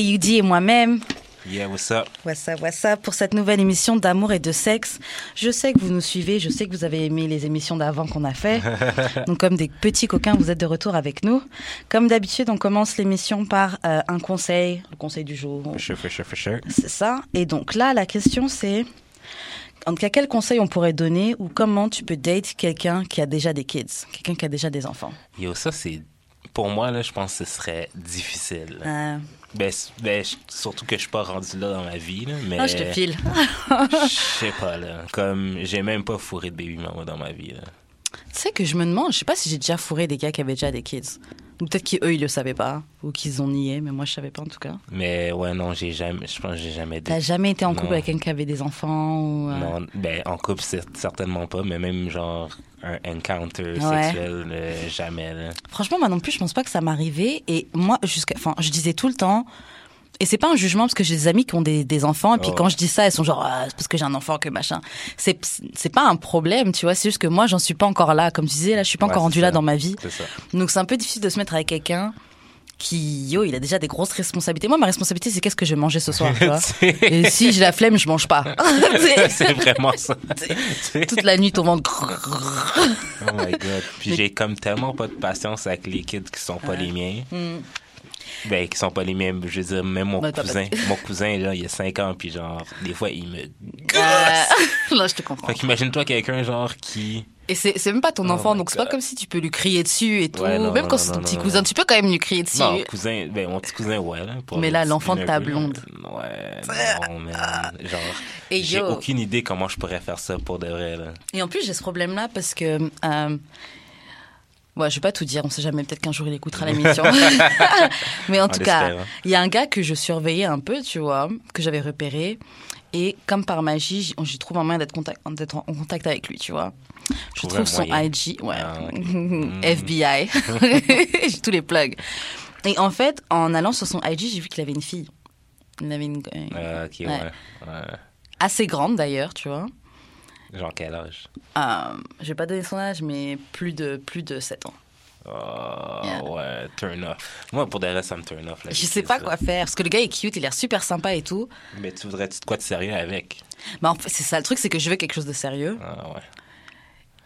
JUD et moi-même. Yeah, what's up? What's up, what's up? Pour cette nouvelle émission d'amour et de sexe. Je sais que vous nous suivez, je sais que vous avez aimé les émissions d'avant qu'on a fait. Donc, comme des petits coquins, vous êtes de retour avec nous. Comme d'habitude, on commence l'émission par euh, un conseil, le conseil du jour. For sure, for sure, for sure. C'est ça. Et donc là, la question c'est en tout cas, quel conseil on pourrait donner ou comment tu peux date quelqu'un qui a déjà des kids, quelqu'un qui a déjà des enfants? Yo, ça, c'est. Pour moi, là, je pense que ce serait difficile. Euh, Ben, ben, surtout que je suis pas rendu là dans ma vie, là, mais. Ah, je te file. Je sais pas, là. Comme, j'ai même pas fourré de baby mama dans ma vie, là. Tu sais que je me demande, je sais pas si j'ai déjà fourré des gars qui avaient déjà des kids. Ou peut-être qu'eux, ils le savaient pas. Ou qu'ils ont nié, mais moi, je savais pas en tout cas. Mais ouais, non, j'ai jamais. Je pense que j'ai jamais. T'as jamais été en couple Non. avec quelqu'un qui avait des enfants ou... euh, Non, ben, en couple, c'est certainement pas, mais même genre un encounter Ouais. sexuel, euh, jamais, là. Franchement, moi non plus, je pense pas que ça m'arrivait. Et moi, jusqu'à, enfin, je disais tout le temps. Et c'est pas un jugement parce que j'ai des amis qui ont des, des enfants et puis Oh. quand je dis ça, elles sont genre ah, c'est parce que j'ai un enfant que machin. C'est c'est pas un problème, tu vois. C'est juste que moi, j'en suis pas encore là. Comme tu disais, là, je suis pas Ouais, encore c'est rendue là dans ma vie. Ça. Donc c'est un peu difficile de se mettre avec quelqu'un qui, yo, il a déjà des grosses responsabilités. Moi, ma responsabilité, c'est qu'est-ce que je vais manger ce soir, tu vois. Et si j'ai la flemme, je mange pas. c'est vraiment ça. Toute la nuit, ton ventre. Oh my god. Puis j'ai comme tellement pas de patience avec les kids qui sont pas les miens. Hmm. Ben, qui sont pas les miens. Je veux dire, même mon t'as cousin. Mon cousin, là, il a 5 ans, puis genre, des fois, il me. Euh, Là, je te comprends. Fait qu'imagine-toi quelqu'un, genre, qui. Et c'est c'est même pas ton Oh enfant, donc c'est pas comme si tu peux lui crier dessus et tout. Ouais, non, même non, quand non, c'est ton non, petit non, cousin, non. tu peux quand même lui crier dessus. Non, cousin, ben, mon petit cousin, ouais, là. pour Mais là, l'enfant de ta blonde. Ouais, non, man. Genre, j'ai aucune idée comment je pourrais faire ça pour de vrai, là. Et en plus, j'ai ce problème-là parce que. Euh, ouais, je vais pas tout dire, on sait jamais, peut-être qu'un jour il écoutera l'émission. Mais en On tout cas, il y a un gars que je surveillais un peu, tu vois, que j'avais repéré. Et comme par magie, j'y trouve un moyen d'être contact- en contact avec lui, tu vois. Je trouve son moyen. IG, ouais. Ah, ok. Mm. FBI. j'ai tous les plugs. Et en fait, en allant sur son IG, j'ai vu qu'il avait une fille. Il avait une. euh, Ah, ouais. Assez grande d'ailleurs, tu vois. Genre, quel âge? Euh, je vais pas donner son âge, mais plus de, plus de 7 ans. Oh, Yeah. ouais, turn off. Moi, pour des restes, ça me turn off. là, Je sais pas quoi faire, parce que le gars est cute, il a l'air super sympa et tout. Mais tu voudrais-tu de quoi de sérieux avec? Mais en fait, c'est ça le truc, c'est que je veux quelque chose de sérieux. Ah, ouais.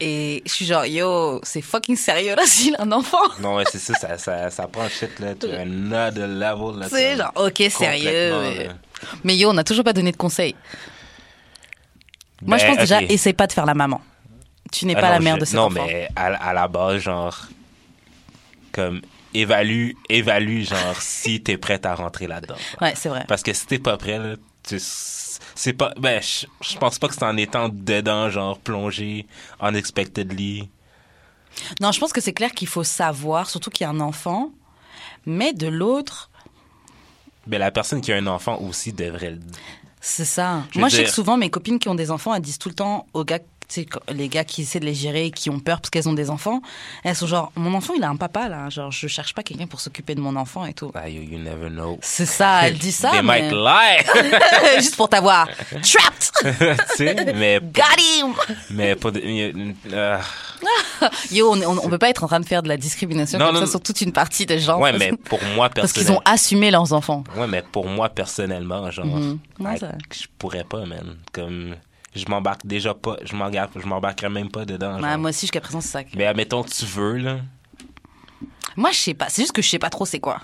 Et je suis genre, yo, c'est fucking sérieux là s'il a un enfant. Non, ouais, c'est ça, ça, ça, ça prend shit, là, to another level, là. C'est genre, ok, sérieux. mais-. Mais yo, on n'a toujours pas donné de conseils. Moi, je Ben, pense déjà, essaye pas de faire la maman. Tu n'es Ah pas non, la mère je- de cet Non, enfant. mais à, à la base, genre, comme, évalue, évalue, genre, si t'es prête à rentrer là-dedans. Ouais, c'est vrai. Parce que si t'es pas prêt, là, tu, c'est pas, ben, je je pense pas que c'est en étant dedans, genre, plongé, unexpectedly. Non, je pense que c'est clair qu'il faut savoir, surtout qu'il y a un enfant, mais de l'autre, Ben, la personne qui a un enfant aussi devrait le c'est ça. Je Moi, je sais que souvent, mes copines qui ont des enfants, elles disent tout le temps aux gars, tu sais, quand- les gars qui essaient de les gérer, qui ont peur parce qu'elles ont des enfants, elles sont genre, mon enfant, il a un papa, là. Genre, je cherche pas quelqu'un pour s'occuper de mon enfant et tout. Ah, you, you never know. C'est ça, elle dit ça. They mais- might lie. Juste pour t'avoir. Trapped! tu sais, mais, Got him! mais de, euh, Yo, on, on, on peut pas être en train de faire de la discrimination Non, comme non, ça sur toute une partie des gens. ouais, mais pour moi, Parce qu'ils personnellement. ont assumé leurs enfants. Ouais, mais pour moi, personnellement, genre, I- ça- je pourrais pas, man. Comme, je m'embarque déjà pas, je m'embarque, je m'embarquerais même pas dedans. Genre. moi aussi, jusqu'à présent, c'est ça. que- Mais admettons, tu veux, là. Moi, je sais pas. C'est juste que je sais pas trop c'est quoi.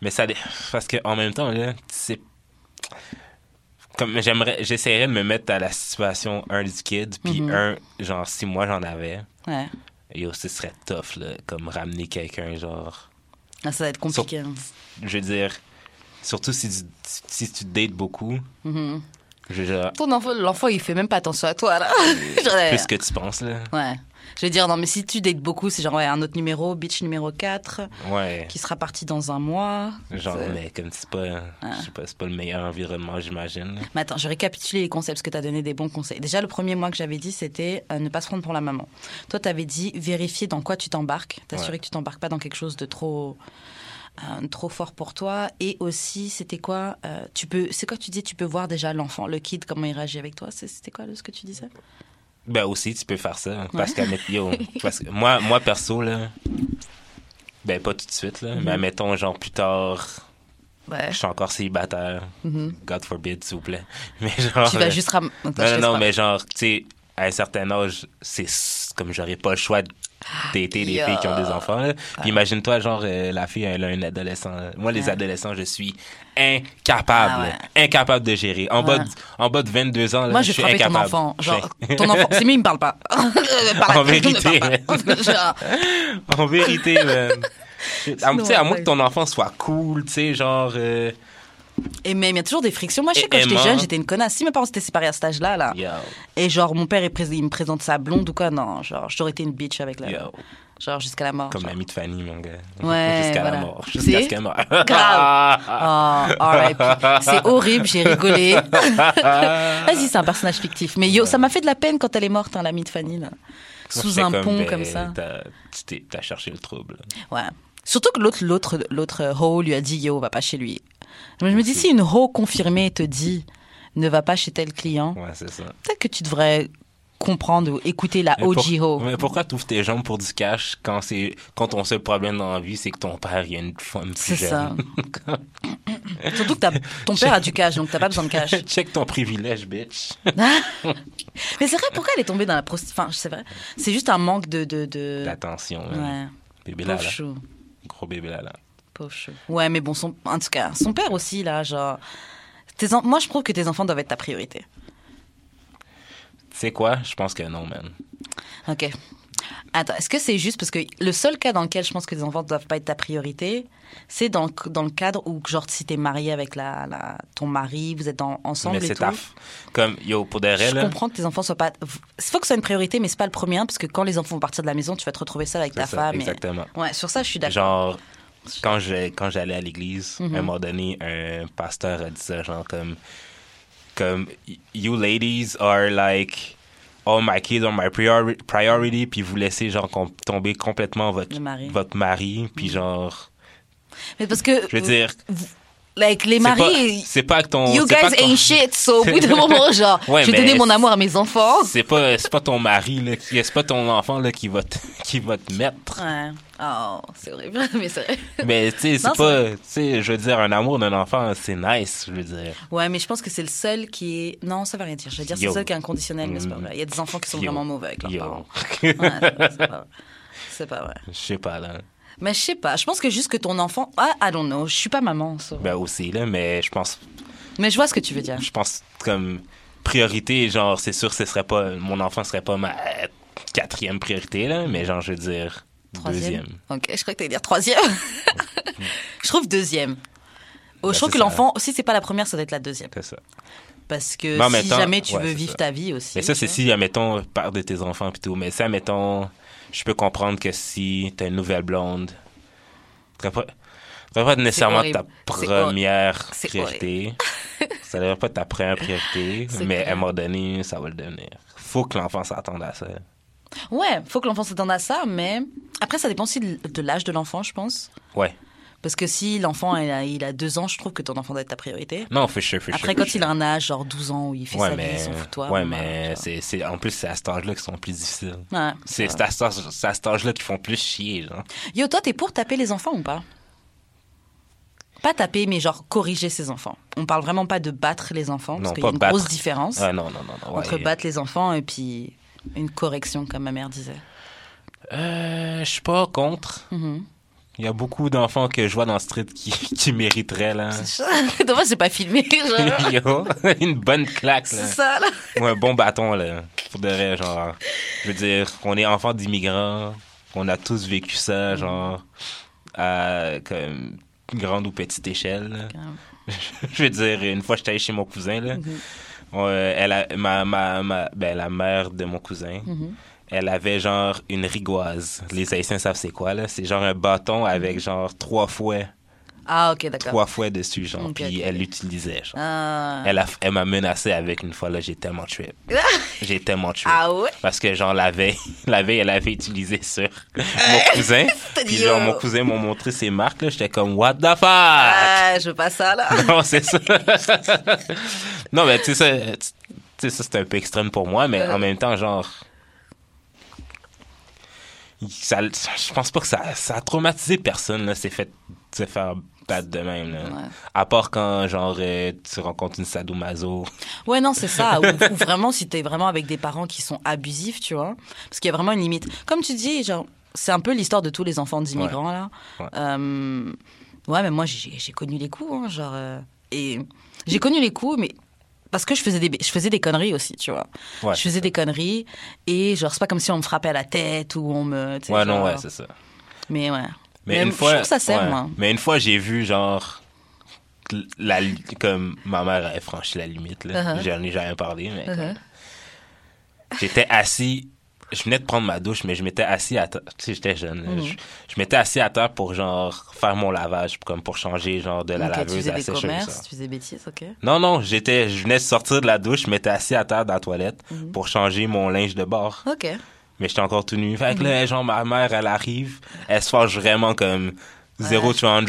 Mais ça, parce que en même temps, là, c'est. Comme j'aimerais, j'essaierais de me mettre à la situation, un, du kid, puis Mhm. un, genre, si moi j'en avais, Ouais. yo, ce serait tough, là, comme ramener quelqu'un, genre. Ah, ça va être compliqué. hein. Je veux dire, surtout si tu, si tu dates beaucoup, je veux Ton enfant, l'enfant, il fait même pas attention à toi, là. Genre, plus que tu penses, là. Ouais. Je vais dire, non, mais si tu dates beaucoup, c'est genre, ouais, un autre numéro, bitch numéro 4, Ouais. qui sera parti dans un mois. Genre, C'est- mais comme c'est pas, je sais pas, c'est pas le meilleur environnement, j'imagine. Mais attends, je récapitule les conseils parce que tu as donné des bons conseils. Déjà, le premier mois que j'avais dit, c'était euh, ne pas se prendre pour la maman. Toi, tu avais dit vérifier dans quoi tu t'embarques, t'assurer Ouais. que tu t'embarques pas dans quelque chose de trop. Euh, trop fort pour toi et aussi c'était quoi euh, tu peux c'est quoi tu dis tu peux voir déjà l'enfant le kid comment il réagit avec toi? C'était quoi là, ce que tu disais? Ben aussi, tu peux faire ça. Parce que, yo, parce que moi, moi, perso, là, Ben, pas tout de suite, là. Mhm. Mais admettons, genre, plus tard, Ouais. je suis encore célibataire. Mhm. God forbid, s'il vous plaît. Mais genre. Tu vas euh, juste ram... Non, non, non, mais genre, tu sais, à un certain âge, c'est comme j'aurais pas le choix de dater des filles qui ont des enfants. là. Puis imagine-toi, genre, euh, la fille, elle a un adolescent. Moi, les Ouais. adolescents, je suis incapable. Ah ouais. là. Incapable de gérer. En, bas de, en bas de 22 ans, là, Moi, je je suis frappais ton incapable. enfant. Genre, ton enfant. C'est mieux, il me parle pas. En vérité. En vérité. Ah, Tu sais, à moins que ton enfant soit cool, tu sais, genre... euh, Et même, il y a toujours des frictions. Moi, je sais, quand j'étais jeune, j'étais une connasse. Si mes parents s'étaient séparés à cet âge-là, là, Yo, et genre, mon père, il, pré- il me présente sa blonde ou quoi, non, genre, j'aurais été une bitch avec la. yo. Genre, jusqu'à la mort. Comme genre. l'ami de Fanny, mon gars. Ouais, Jusqu'à voilà. la mort. Jusqu'à ce qu'elle meure. Grave. Oh, R.I.P. C'est horrible, j'ai rigolé. Vas-y, c'est un personnage fictif. Mais yo, ça m'a fait de la peine quand elle est morte, hein, l'amie de Fanny, là. Sous un pont ben, comme ça. T'as, t'as cherché le trouble. Ouais. Surtout que l'autre, l'autre, l'autre ho lui a dit yo, va pas chez lui. Je me dis si une ho confirmée te dit ne va pas chez tel client, Ouais, peut-être que tu devrais comprendre ou écouter la Mais, pour- OG ho. mais pourquoi tu ouvres tes jambes pour du cash quand c'est quand ton seul problème dans la vie c'est que ton père il a une femme plus C'est ça. Surtout que ton père a du cash, donc t'as pas besoin de cash. Check ton privilège, bitch. Mais c'est vrai, pourquoi elle est tombée dans la prostitution Enfin, c'est vrai. C'est juste un manque de. de, de... L'attention, hein. Ouais. Bébé Lala. chou. Gros bébé Lala. Pauvre chou. Ouais, mais bon, son... en tout cas, son père aussi, là, genre. Tes en- Moi, je trouve que tes enfants doivent être ta priorité. Tu sais quoi? Je pense que non, man. Ok. Attends, est-ce que c'est juste parce que le seul cas dans lequel je pense que les enfants ne doivent pas être ta priorité, c'est dans, le- dans le cadre où, genre, si t'es marié avec la, la- ton mari, vous êtes en- ensemble mais et c'est tout. ta... f- Comme, yo, pour des Je là, comprends que tes enfants soient pas. Il faut que ce soit une priorité, mais c'est pas le premier, parce que quand les enfants vont partir de la maison, tu vas te retrouver seul avec ta ça, femme. et- exactement. Ouais, sur ça, je suis d'accord. Genre, quand je- quand j'allais à l'église, Mhm. à un moment donné, un pasteur a dit ça, genre comme, comme, you ladies are like, all my kids are my priori- priority, puis vous laissez genre com- tomber complètement votre, Le mari. votre mari, puis genre, Mais parce que. je veux dire, like, les maris. c'est pas que ton, You guys ton- ain't shit, so au bout d'un moment, genre, Ouais, je vais donner mon amour à mes enfants. c'est pas, c'est pas ton mari là, qui, c'est pas ton enfant là qui va te, qui va te mettre. Ouais. Oh, c'est horrible, mais c'est vrai. Mais tu sais, c'est pas, tu sais, je veux dire, un amour d'un enfant, c'est nice, je veux dire. Ouais, mais je pense que c'est le seul qui est. Non, ça va rien dire. Je vais dire c'est le seul qui est inconditionnel, mais c'est pas Mm. vrai. Il y a des enfants qui sont Yo. vraiment mauvais avec leurs Yo. parents. Ouais, c'est pas vrai. C'est pas vrai. Je sais pas, là. Mais je sais pas. Je pense que juste que ton enfant. Ah, I don't know. Je suis pas maman. so. Ben aussi, là, mais je pense, Mais je vois ce que tu veux dire. je pense comme priorité, genre, c'est sûr, ce serait pas, mon enfant serait pas ma quatrième priorité, là, mais genre, je veux dire, Troisième? deuxième. Ok, je crois que t'allais dire troisième. je trouve deuxième. Oh, Ben, je trouve c'est que ça. l'enfant, si c'est pas la première, ça doit être la deuxième. C'est ça. Parce que si jamais tu ouais, veux vivre ça. ta vie aussi. Mais ça, c'est si, admettons, père de tes enfants tout. Mais ça, admettons, je peux comprendre que si t'as une nouvelle blonde, ça devrait pas, pas être nécessairement ta première priorité. ça devrait pas être ta première priorité, mais à un moment donné, ça va le devenir. Faut que l'enfant s'attende à ça. Ouais, faut que l'enfant s'attende à ça, mais après, ça dépend aussi de l'âge de l'enfant, je pense. Ouais. Parce que si l'enfant il a, il a deux ans, je trouve que ton enfant doit être ta priorité. Non, sure, for sure, Après, quand il a un âge, genre 12 ans, où il fait Ouais, sa mais, vie, il s'en fout de toi. ouais, bah, mais c'est, c'est, en plus, c'est à cet âge-là qui sont plus difficiles. Ouais, C'est, à cet âge- c'est à cet âge-là qu'ils font plus chier, genre. va. Yo, toi, t'es pour taper les enfants ou pas? Pas taper, mais genre corriger ses enfants. On parle vraiment pas de battre les enfants, parce qu'il y a une battre. grosse différence Ah, non, non, non, non. ouais. entre battre les enfants et puis une correction, comme ma mère disait. Euh, je suis pas contre. Mhm. Il y a beaucoup d'enfants que je vois dans le street qui, qui mériteraient, là. Dommage, c'est pas filmé. genre. Yo, une bonne claque, là. C'est ça, là. Ou un bon bâton, là. Pour de vrai, genre. Je veux dire, on est enfants d'immigrants. On a tous vécu ça, genre, à comme, grande ou petite échelle. là. je veux dire, une fois, j'étais allé chez mon cousin, là. Mhm. Euh, elle a, ma, ma, ma, ben, la mère de mon cousin, Mhm. Elle avait genre une rigoise. Les Haïtiens savent c'est quoi, là. C'est genre un bâton avec genre trois fouets, Ah, ok, d'accord. trois fouets dessus, genre. Ok, puis elle l'utilisait, genre. Ah. Elle, a- elle m'a menacé avec une fois, là. J'ai tellement tué. J'ai tellement tué. Ah ouais? Parce que, genre, la veille, la veille, elle avait utilisé sur mon cousin. Puis, genre, mon cousin m'a montré ses marques, là. J'étais comme, what the fuck? Ah, je veux pas ça, là. Non, c'est ça. non, mais tu sais, ça, ça, c'est un peu extrême pour moi, mais en même temps, genre. Ça, je pense pas que ça, ça a traumatisé personne, là, c'est fait se faire battre de même, là. Ouais. À part quand, genre, euh, tu rencontres une sadomaso. Ouais, non, c'est ça. ou, ou vraiment, si t'es vraiment avec des parents qui sont abusifs, tu vois. Parce qu'il y a vraiment une limite. Comme tu dis, genre, c'est un peu l'histoire de tous les enfants d'immigrants, là. Ouais. Euh, ouais, mais moi, j'ai j'ai connu les coups, hein, genre. euh, et j'ai connu les coups, mais. Parce que je faisais des, je faisais des conneries aussi, tu vois. Ouais, je faisais des conneries et genre, c'est pas comme si on me frappait à la tête ou on me. Ouais, non, ouais, c'est ça. Mais ouais. Mais, Mais une je fois. trouve que ça ouais. moi. Mais une fois, j'ai vu, genre, la, comme ma mère avait franchi la limite, là. Uh-huh. J'en ai jamais parlé, mais. Uh-huh. J'étais assis. Je venais de prendre ma douche, mais je m'étais assis à terre. Tu sais, j'étais jeune. Mhm. Je, je m'étais assis à terre pour, genre, faire mon lavage, comme pour changer, genre, de la Ok, tu laveuse faisais à la des sécheuse. commerces, tu faisais bêtises, ok. Non, non, j'étais, je venais de sortir de la douche, je m'étais assis à terre dans la toilette Mhm. pour changer mon linge de bord. Ok. Mais j'étais encore tout nu. Fait que Mhm. là, genre, ma mère, elle arrive, elle se fâche vraiment comme 0 to 100.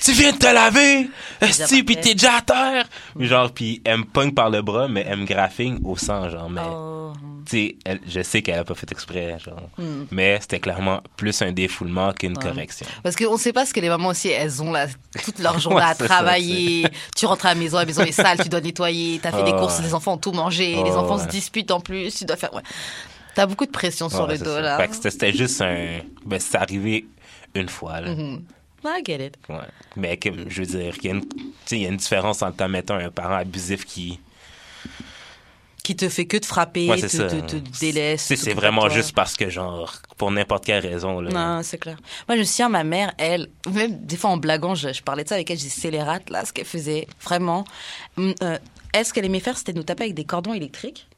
tu viens de te laver! Esti, pis t'es déjà à terre! Puis genre, pis elle me pogne par le bras, mais elle me graphine au sang, genre. Mais, Oh. tu sais, je sais qu'elle a pas fait exprès, genre. Hmm. Mais c'était clairement plus un défoulement qu'une Ouais. correction. Parce qu'on ne sait pas ce que les mamans aussi, elles ont là, toute leur journée Ouais, à ça, travailler. tu rentres à la maison, la maison est sale, tu dois nettoyer. Tu as fait des Oh, courses, ouais. les enfants ont tout mangé. les Oh, enfants se disputent en plus. Tu dois faire. Ouais. Tu as beaucoup de pression sur le dos ça. là. Fait que c'était- juste un. Ben, c'est arrivé une fois, là. Mhm. I get it. Ouais. Mais je veux dire, il y, a une- y a différence entre, mettons, un parent abusif qui. Qui te fait que te frapper, Ouais, te, ça. te, te délaisse. C'est- vraiment de juste parce que, genre, pour n'importe quelle raison, là. Non, c'est clair. Moi, je me souviens, ma mère, elle, même des fois en blaguant, je, je parlais de ça avec elle, je les rates, là, ce qu'elle faisait, vraiment. Hum, euh, elle, ce qu'elle aimait faire, c'était nous taper avec des cordons électriques?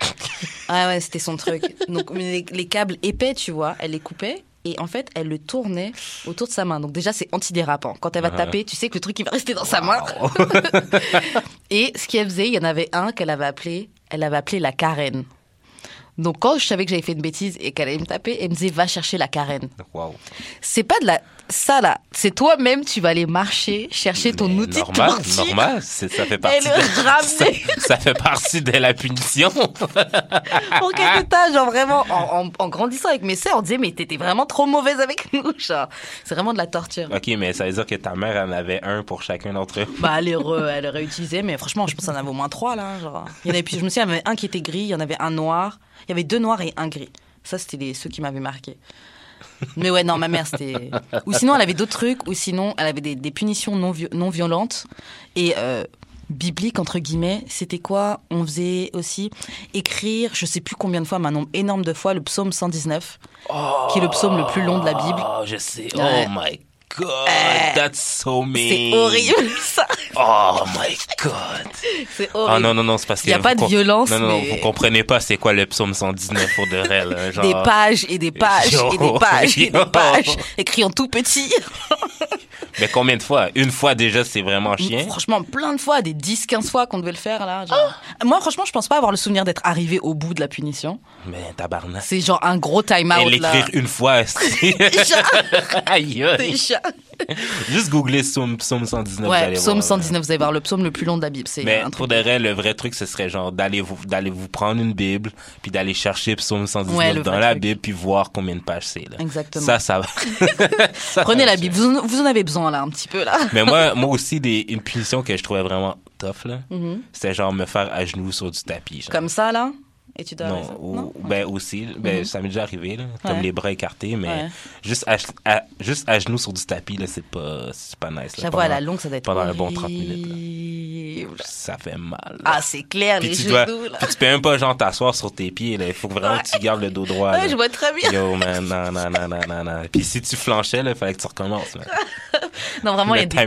ah ouais, c'était son truc. Donc, les, les câbles épais, tu vois, elle les coupait. Et en fait, elle le tournait autour de sa main. Donc déjà, c'est antidérapant. Quand elle va taper, tu sais que le truc, il va rester dans sa main. Et ce qu'elle faisait, il y en avait un qu'elle avait appelé, elle avait appelé la carène. Donc quand je savais que j'avais fait une bêtise et qu'elle allait me taper, elle me disait, va chercher la carène Wow. c'est pas de la ça là c'est toi-même tu vas aller marcher chercher ton Mais outil normal, de torture normal, ça fait et partie. le de, ramener ça, ça fait partie de la punition. pour quelque temps genre vraiment en, en- en grandissant avec mes sœurs on disait mais t'étais vraiment trop mauvaise avec nous genre c'est vraiment de la torture ok, mais ça veut dire que ta mère en avait un pour chacun d'entre eux. bah elle, re- elle aurait utilisé mais franchement je pense qu'il y en avait au moins trois là genre il y en avait je me souviens il y en avait un qui était gris il y en avait un noir il y avait deux noirs et un gris ça c'était les, ceux qui m'avaient marqué mais ouais, non, ma mère, c'était. Ou sinon, elle avait d'autres trucs, ou sinon, elle avait des, des punitions non, non violentes. Et euh, bibliques, entre guillemets, c'était quoi? On faisait aussi écrire, je sais plus combien de fois, mais un nombre énorme de fois, le psaume 119, qui est le psaume le plus long de la Bible. Oh, je sais. Ouais. Oh my god, Euh, that's so mean. C'est horrible, ça. Oh my god. C'est horrible. Ah non, non, non, c'est parce Il y a pas de violence, Non, non, mais- vous comprenez pas c'est quoi le psaume 119 pour de là. Genre... Des pages et des pages Yo. et des pages et Yo. des pages, écrits en tout petit. Mais combien de fois? Une fois déjà, c'est vraiment chien? Franchement, plein de fois, des 10-15 fois qu'on devait le faire là. genre. Moi, franchement, je pense pas avoir le souvenir d'être arrivé au bout de la punition. Mais tabarnak. C'est genre un gros Et time-out là. l'écrire une fois, c'est... Aïe, aïe. Déjà. Juste googler psaume, psaume 119. vous Ouais, allez psaume voir, là. 119, vous allez voir le psaume le plus long de la Bible. C'est Mais un pour de vrai, le vrai truc, ce serait genre d'aller vous, d'aller vous prendre une Bible, puis d'aller chercher psaume 119 Ouais, dans la truc. Bible, puis voir combien de pages c'est. Là. Exactement. Ça, ça va. Ça, Prenez ça la. Bible, vous en, vous en avez besoin là, un petit peu là. Mais moi, moi aussi, des, une punition que je trouvais vraiment tough, là, Mhm. c'était genre me faire à genoux sur du tapis. genre. Comme ça là? Et tu dois. non, ça ou- Non? ben aussi, ben, ça m'est déjà arrivé, là, comme Ouais. les bras écartés, mais Ouais. juste, à, à- juste à genoux sur du tapis, là, c'est pas, c'est pas nice. là, J'avoue, à la longue, ça doit être. pendant un bon 30 minutes, là. horrible. Ça fait mal. là. Ah, c'est clair, Puis les tu, genoux dois, là. puis tu peux même pas genre t'asseoir sur tes pieds. là. Il faut vraiment que tu gardes le dos droit. Ouais, là. je vois très bien. Yo, man, non, non, non, non, non, non. Puis si tu flanchais, il fallait que tu recommences. man. Non, vraiment, il y a des y a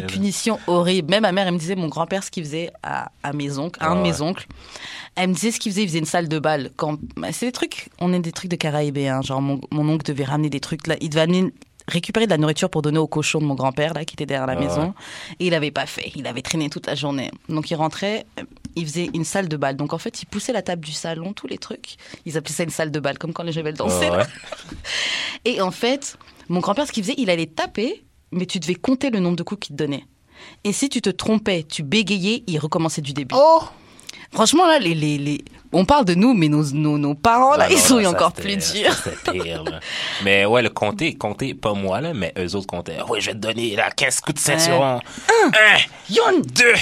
là. punitions horribles. Même ma mère, elle me disait, mon grand-père, ce qu'il faisait à, à mes oncles, à un Ah de mes ouais. oncles, elle me disait ce qu'il faisait, il faisait une salle de bal. Quand... bah, C'est des trucs, on est des trucs de caraïbéens. Genre, mon, mon oncle devait ramener des trucs là. Il devait amener récupérer de la nourriture pour donner au cochon de mon grand-père là qui était derrière la Ah maison et il avait pas fait il avait traîné toute la journée donc il rentrait euh, il faisait une salle de bal donc en fait il poussait la table du salon tous les trucs ils appelaient ça une salle de bal comme quand les danser Ah là. ouais. Et en fait, mon grand-père, ce qu'il faisait, il allait taper, mais tu devais compter le nombre de coups qu'il te donnait. Et si tu te trompais, tu bégayais, il recommençait du début. Oh! Franchement, là, les, les, les- on parle de nous, mais nos, nos, nos parents, là, ils non, sont non, encore plus durs. C'était pire, là. Mais ouais, le compter, compter, pas moi, là, mais eux autres comptaient. Ouais, je vais te donner là, 15 coups de ceinture. Un, Yon, deux.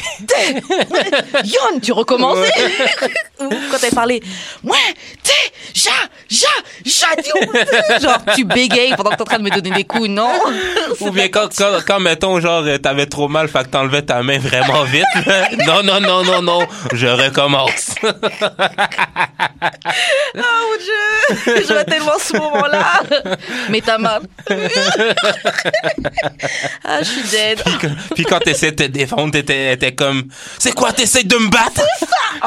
Yon, tu recommençais Ou quand elle parlait, ouais, t'es, ja, ja, ja. Genre, tu bégayes pendant que t'es en train de me donner des coups, non? Ou bien quand, quand, quand, mettons, genre, euh, t'avais trop mal, fait que t'enlevais ta main vraiment vite. là. Non, non, non, non, non, je recommence. Oh mon dieu Je vois tellement ce moment-là Mais ta main. ah, je suis dead. Puis quand t'essayais de te défendre, t'étais t'étais comme, c'est quoi, t'essayes de me battre?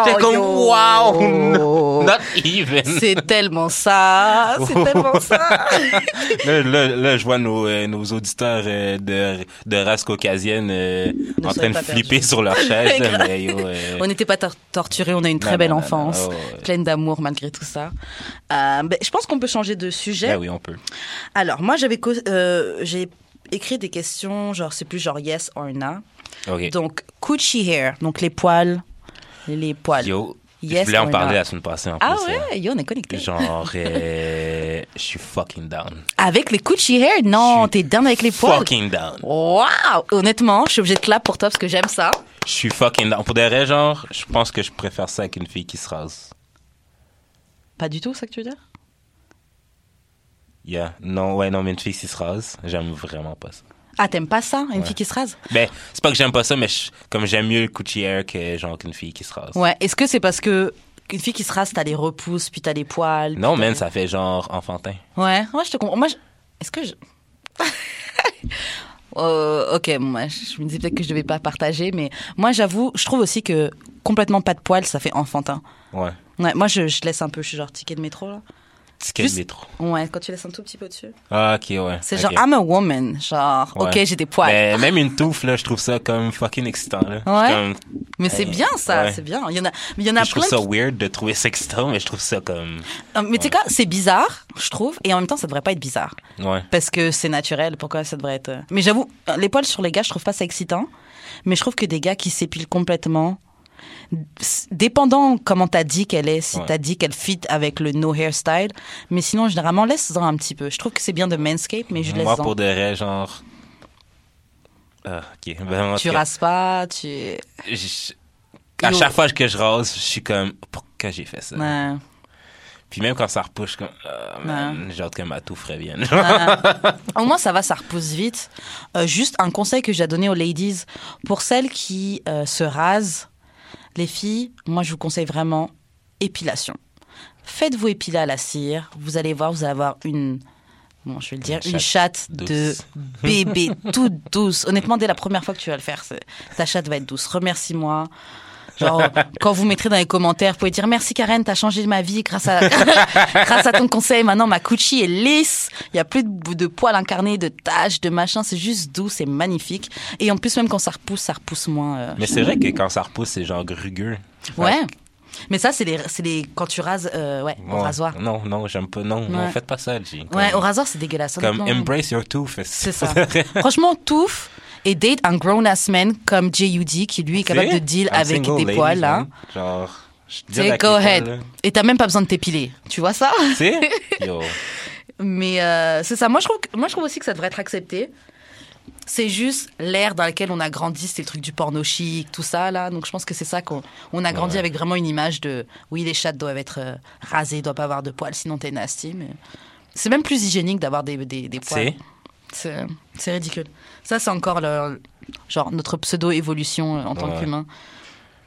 T'es Oh, comme, wow, not even. C'est tellement ça, c'est tellement ça. Là, là, là, je vois nos, euh, nos auditeurs euh, de, de race caucasienne euh, en train de flipper sur leur chaise. mais yo, On n'était pas tor- torturés, on a une très belle non, enfance, oh, ouais. pleine d'amour malgré tout ça. Euh, ben, je pense qu'on peut changer de sujet. ben oui, on peut. Alors, moi, j'avais euh, j'ai écrit des questions, genre, c'est plus genre yes or no. OK. Donc, coochie hair, donc les poils. Les poils. Yo, Yes je voulais en parler la semaine passée en ah plus. là. ouais, yo, on est connectés. Genre, euh, je suis fucking down. Avec les coochie hair, non, t'es down avec les poils? Fucking down. Waouh! Honnêtement, je suis obligée de clap pour toi parce que j'aime ça. Je suis fucking down. Pour des raisons, genre, je pense que je préfère ça avec une fille qui se rase. Pas du tout, ça que tu veux dire? Yeah. Non, ouais, non, mais une fille qui se rase, j'aime vraiment pas ça. Ah, t'aimes pas ça, une Ouais. fille qui se rase? Ben, c'est pas que j'aime pas ça, mais je- comme j'aime mieux le coochie hair que genre qu'une fille qui se rase. Ouais. Est-ce que c'est parce que une fille qui se rase, t'as les repousses, puis t'as les poils? Non, man, ça fait genre enfantin. Ouais, moi je te comprends. Moi, je- est-ce que je. Euh, ok, moi je me dis peut-être que je devais pas partager, mais moi j'avoue, je trouve aussi que complètement pas de poils, ça fait enfantin. Ouais. Ouais, moi je, je laisse un peu, je suis genre ticket de métro là. Ticket Juste- métro. Ouais, quand tu laisses un tout petit peu dessus. Ah, ok, ouais. C'est genre I'm a woman, genre ok j'ai des poils. Mais même une touffe, là, je trouve ça comme fucking excitant, là. Ouais. Comme- Mais c'est bien ça, Ouais. c'est bien. Il y en a, mais il y en a je trouve plein. ça weird de trouver ça excitant, mais je trouve ça comme. Euh, Mais tu sais quoi, c'est bizarre, je trouve, et en même temps ça devrait pas être bizarre. Ouais. Parce que c'est naturel, pourquoi ça devrait être... euh, Mais j'avoue, les poils sur les gars, je trouve pas ça excitant. Mais je trouve que des gars qui s'épilent complètement, dépendant comment t'as dit qu'elle est, si Ouais. t'as dit qu'elle fit avec le no hairstyle, mais sinon, généralement, laisse-en un petit peu. Je trouve que c'est bien de manscape, mais je Moi, laisse-en. pour des raisons, genre. Ah, ok. Ben, en Tu cas, rases pas, tu... je- À chaque fois que je rase, je suis comme, pourquoi j'ai fait ça? Ouais. Puis même quand ça repousse, comme, ah, man, j'ai hâte que ma touffe revienne. Au moins, ça va, ça repousse vite. Euh, juste un conseil que j'ai à donner aux ladies. Pour celles qui euh, se rasent, les filles, moi, je vous conseille vraiment épilation. Faites-vous épiler à la cire. Vous allez voir, vous allez avoir une... Bon, je vais le dire, Une une chatte de bébé, toute douce. Honnêtement, dès la première fois que tu vas le faire, ta chatte va être douce. Remercie-moi. Genre, quand vous mettrez dans les commentaires, vous pouvez dire merci Karen, t'as changé ma vie grâce à, grâce à ton conseil. Maintenant, ma coochie est lisse. Il y a plus de, de poils incarnés, de taches, de machin. C'est juste doux, c'est magnifique. Et en plus, même quand ça repousse, ça repousse moins. euh, mais c'est vrai que quand ça repousse, c'est genre rugueux. Ouais. Mais ça, c'est les, les, quand tu rases, euh, ouais, au rasoir. Non, non, j'aime pas. Non, non, Ouais. faites pas ça, G. Comme, Ouais, au rasoir, c'est dégueulasse. Comme embrace your tooth. C'est ça. Franchement, touffe et date un grown-ass man comme J.U.D. qui lui est capable de deal I'm avec des ladies, poils, là. man. Genre, je go poils, ahead. là. Et t'as même pas besoin de t'épiler. Tu vois ça? Yo. Mais euh, c'est ça. Moi je, trouve, moi, je trouve aussi que ça devrait être accepté. C'est juste l'ère dans laquelle on a grandi, c'est le truc du porno chic, tout ça, là. Donc je pense que c'est ça qu'on on a grandi Ouais. avec vraiment une image de oui, les chattes doivent être euh, rasées, doivent pas avoir de poils, sinon t'es nasty. Mais c'est même plus hygiénique d'avoir des, des, des poils. C'est? Ridicule. Ça, c'est encore le, genre notre pseudo-évolution euh, en tant Ouais. qu'humain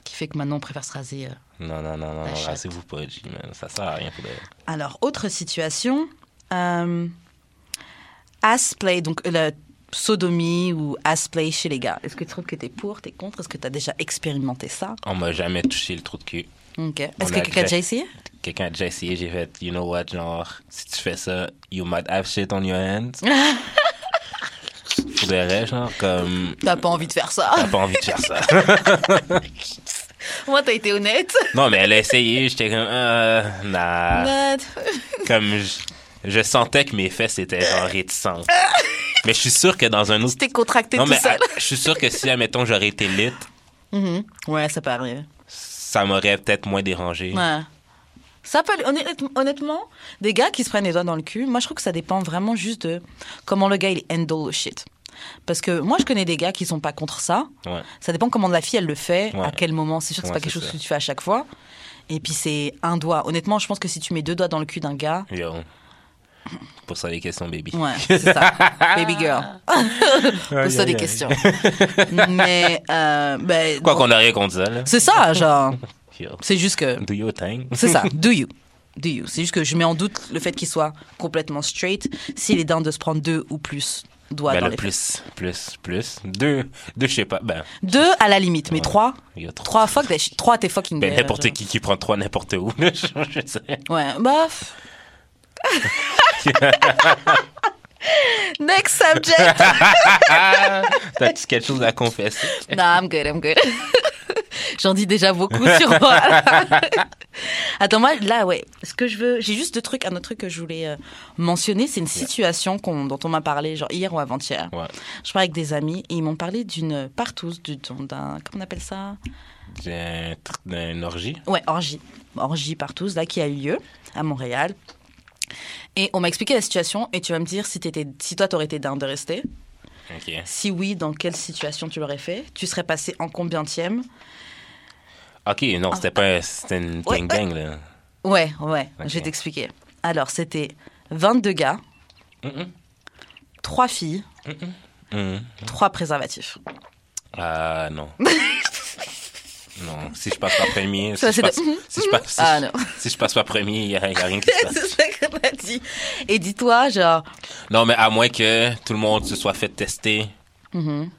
qui fait que maintenant on préfère se raser. euh. Non, non, non, non, rasez-vous pas. Ça sert à rien pour. Alors, autre situation. Euh, ass-play, donc la sodomie ou ass-play chez les gars. Est-ce que tu trouves que t'es pour, t'es contre? Est-ce que t'as déjà expérimenté ça? On m'a jamais touché le trou de cul. Ok. Est-ce que quelqu'un a déjà- essayé? Quelqu'un a déjà essayé, j'ai fait, you know what, genre, si tu fais ça, you might have shit on your hands. Pour des genre, comme, T'as pas envie de faire ça t'as pas envie de faire ça. Moi, t'as été honnête. non, mais elle a essayé, j'étais comme, euh, nah. Comme, je, je sentais que mes fesses étaient genre réticentes. Mais je suis sûr que dans un autre. T'es contracté Non, tout mais seul. je suis sûr que si, admettons, j'aurais été lit, Mhm. Ouais, ça peut arriver. ça m'aurait peut-être moins dérangé. Ouais. Ça peut, honnêtement, honnêtement, des gars qui se prennent les doigts dans le cul, moi je trouve que ça dépend vraiment juste de comment le gars il handle le shit. Parce que moi je connais des gars qui sont pas contre ça. Ouais. Ça dépend comment la fille elle le fait, Ouais. à quel moment. C'est sûr que c'est Ouais, pas quelque chose ça. que tu fais à chaque fois. Et puis c'est un doigt. Honnêtement, je pense que si tu mets deux doigts dans le cul d'un gars, Yo. Pour ça, les questions, baby. ouais, c'est ça. Baby girl. Pose ça des questions. Mais, euh, ben, Quoi qu'on a rien contre ça, là. c'est ça, genre. C'est juste que. Do your thing. C'est ça, do you. Do you. C'est juste que je mets en doute le fait qu'il soit complètement straight s'il est down de se prendre deux ou plus doigts Ben, dans le les plus, plus, plus. Deux, deux, je sais pas. Ben, Deux à la limite, mais Ouais. trois, il y a trop. trois, fuck. Trois, t'es fucking Ben, n'importe qui qui prend trois n'importe où. Je, sais. Ouais, bah. Next subject. T'as-tu quelque chose à confesser? No, I'm good, I'm good. J'en dis déjà beaucoup sur moi. Attends, moi, là, ouais, ce que je veux, j'ai juste deux trucs. Un autre truc que je voulais euh, mentionner, c'est une situation qu'on- dont on m'a parlé, genre hier ou avant-hier. Ouais. Je parlais avec des amis et ils m'ont parlé d'une partouze, du- d'un, comment on appelle ça? D'un tr- d'un orgie? Ouais, orgie. Orgie partouze, là, qui a eu lieu à Montréal. Et on m'a expliqué la situation et tu vas me dire si, t'étais, si toi, t'aurais été down de rester. OK. Si oui, dans quelle situation tu l'aurais fait? Tu serais passé en combientième OK, non, c'était pas... C'était une Ouais, gangbang, là. Ouais, ouais, je vais t'expliquer. Alors, c'était 22 gars, Mhm. 3 filles, Mhm. 3 préservatifs. Ah, non. non, si je passe pas premier... Si, je passe, si, je passe, si, Ah, je- si je passe pas premier, il y, a y a rien qui se passe. C'est ça qu'on a dit. Et dis-toi, genre, Non, mais à moins que tout le monde se soit fait tester mhm.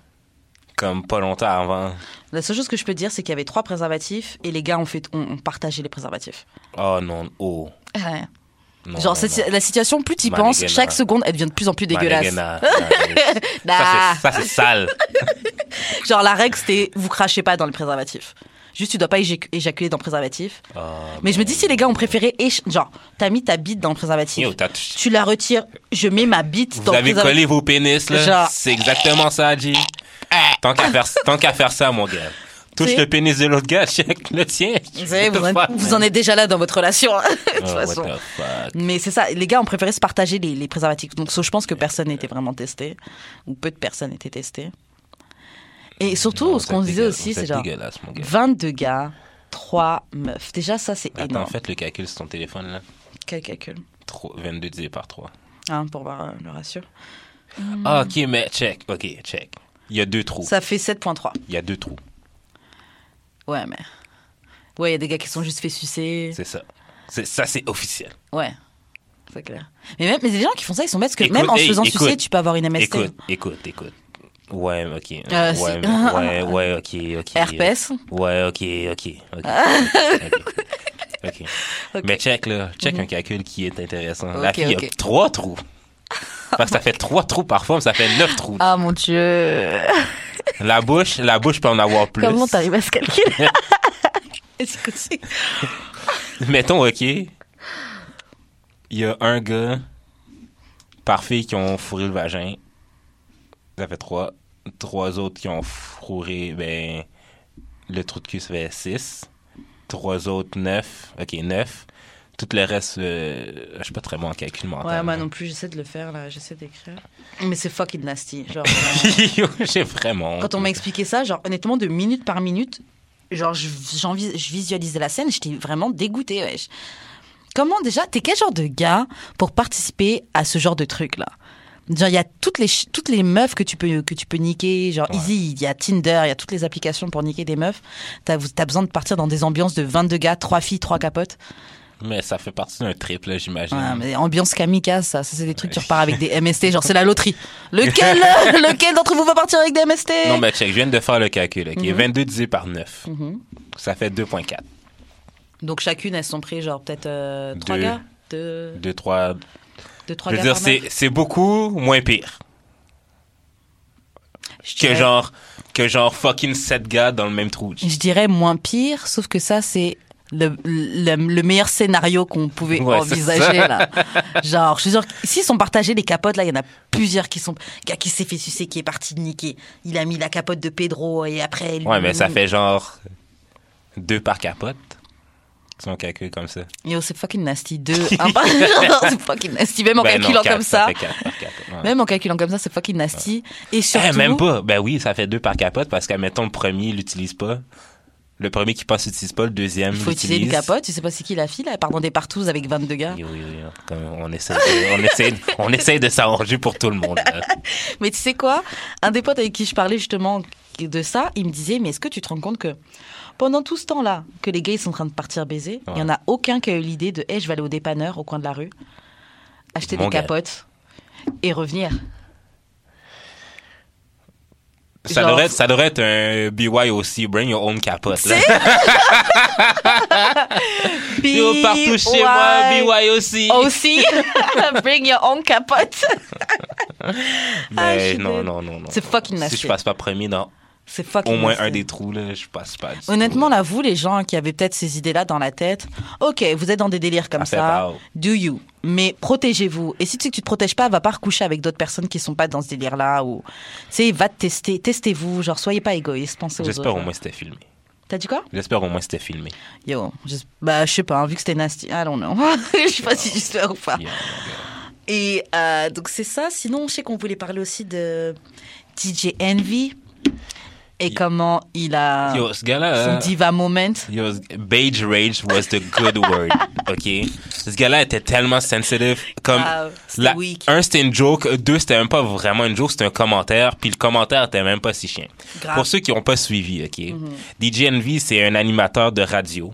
comme pas longtemps avant. la seule chose que je peux dire, c'est qu'il y avait 3 préservatifs et les gars ont, fait, ont, ont partagé les préservatifs. Oh non, oh. Ouais. Non, Genre, non, non. la situation, plus tu penses, chaque seconde, elle devient de plus en plus dégueulasse. Ça, c'est- sale. Genre, la règle, c'était vous crachez pas dans le préservatif. Juste, tu dois pas éjac- éjaculer dans le préservatif. Oh, Mais je me dis, si les gars ont préféré, genre, t'as mis ta bite dans le préservatif, Yo, tu la retires, je mets ma bite Vous dans le avez préservatif. collé vos pénis, là. Genre- C'est exactement ça, G. Tant qu'à faire, tant qu'à faire ça, mon gars. Touche le pénis de l'autre gars, check le tien. Vous, en, fuck, vous man? en êtes déjà là dans votre relation, de toute Oh, façon. Mais c'est ça, les gars ont préféré se partager les, les préservatifs. Donc, so, je pense que personne n'était vraiment testé, ou peu de personnes étaient testées. Et surtout, Non, ce qu'on disait aussi, c'est genre dégueulasse, mon gars. 22 gars, 3 meufs. Déjà, ça, c'est Attends, énorme. faites le calcul sur ton téléphone, là. Quel calcul? Trois- 22 divisé par 3. hein, Pour voir euh, le ratio. Ah, ok, mais check. Ok, check. Il y a deux trous. Ça fait 7.3. Il y a deux trous. Ouais, mais. Ouais, il y a des gars qui sont juste fait sucer. C'est ça. C'est- Ça, c'est officiel. Ouais. C'est clair. Mais même mais les gens qui font ça, ils sont bêtes parce que Écoute, même en se faisant écoute. sucer, tu peux avoir une MST. Écoute, écoute, écoute. Ouais, ok. Euh, ouais, ouais, ouais, ok, ok. Herpès. Ouais, ok, ok, ok. Mais check, là. Check un calcul qui est intéressant. La fille a trois trous. Parce que ça fait trois trous par forme, ça fait neuf trous. Ah mon dieu. La bouche, la bouche peut en avoir plus. Comment t'arrives à ce calcul Est-ce que c'est- Mettons, OK, il y a un gars par fille qui ont fourré le vagin. Ça fait trois. Trois autres qui ont fourré, ben, le trou de cul, ça fait six. Trois autres, neuf. OK, neuf. Tout le reste, euh, je suis pas très bon en calcul mental. Ouais, moi non plus, j'essaie de le faire là, j'essaie d'écrire. Mais c'est fucking nasty. Genre. J'ai vraiment. quand on m'a expliqué ça, genre honnêtement, de minute par minute, genre je, je visualisais la scène, j'étais vraiment dégoûtée. wesh. Comment déjà, t'es quel genre de gars pour participer à ce genre de truc là? Genre, il y a toutes les, toutes les meufs que tu peux, que tu peux niquer. Genre, Ouais. Easy, il y a Tinder, il y a toutes les applications pour niquer des meufs. T'as, as besoin de partir dans des ambiances de 22 gars, 3 filles, 3 capotes. Mais ça fait partie d'un trip, là, j'imagine. Ouais, mais ambiance kamikaze, ça, ça c'est des trucs, tu repars avec des MST, genre c'est la loterie. Lequel, lequel d'entre vous va partir avec des MST Non, mais check, je viens de faire le calcul. OK, Mhm. 22 divisé par 9. Mhm. Ça fait 2.4. Donc chacune, elles sont prises genre peut-être euh, 3 Deux. gars? Deux, 2, 3, deux, trois Je veux gars dire, c'est beaucoup moins pire Je que dirais- genre, que genre fucking 7 gars dans le même trou. Je dirais moins pire, sauf que ça, c'est le, le, le meilleur scénario qu'on pouvait Ouais, envisager, là. Genre, je suis que s'ils sont partagés les capotes, là, il y en a plusieurs qui sont. Gars qui s'est fait sucer, qui est parti niquer. Il a mis la capote de Pedro et après. lui- Ouais, mais ça fait genre 2 par capote. Son calcul comme ça. Yo, c'est fucking nasty. Deux, un par genre, c'est fucking nasty. Même en Ben non, calculant quatre, comme ça. fait quatre par capote, ouais. Même en calculant comme ça, c'est fucking nasty. Et Eh, surtout. même pas. Ben oui, ça fait deux par capote parce qu'admettons, le premier, il l'utilise pas. Le premier qui passe l'utilise pas, le deuxième Il faut utiliser une capote. Tu sais pas c'est qui la fille, là. Pardon, des partous avec 22 gars. Yo, yo. Comme on essaie, de, on essaie, on essaie de s'arranger pour tout le monde. là. Mais tu sais quoi? Un des potes avec qui je parlais justement de ça, il me disait Mais est-ce que tu te rends compte que pendant tout ce temps-là que les gays sont en train de partir baiser, il y en a aucun qui a eu l'idée de Hey, je vais aller au dépanneur au coin de la rue, acheter Mon des gars. capotes et revenir. Ça, Genre- devrait être, ça devrait être un BYOC, bring your own capote. Là. Yo, partout chez moi, BYOC. Aussi, bring your own capote. Ah, Mais suis non, non, non, non. C'est fucking Si nasty. je passe pas premier dans C'est fucking au moins un des trous, là, je passe pas. du. Honnêtement, là, vous, les gens qui avaient peut-être ces idées-là dans la tête, ok, vous êtes dans des délires comme Ça fait ça, do you? Mais protégez-vous. Et si tu sais que tu te protèges pas, va pas recoucher avec d'autres personnes qui sont pas dans ce délire-là. Ou, tu sais, va te tester. Testez-vous. Genre, soyez pas égoïste. Pensez aux autres. J'espère au moins c'était filmé. T'as dit quoi? J'espère au moins c'était filmé. Yo, je, bah, je sais pas, hein, vu que c'était nasty. I don't know. je sais pas si j'espère ou pas. Yeah, Et euh, donc, c'est ça. Sinon, je sais qu'on voulait parler aussi de DJ Envy. Et comment il a Yo, ce gars-là. son hein, diva moment. Yo, Beige Rage was the good word, ok? Ce gars-là était tellement sensitive. Comme, Ah, c'était la- un, c'était une joke. Deux, c'était même pas vraiment une joke, c'était un commentaire. Puis le commentaire était même pas si chien. Grave. Pour ceux qui n'ont pas suivi, ok? DJ Envy, c'est un animateur de radio.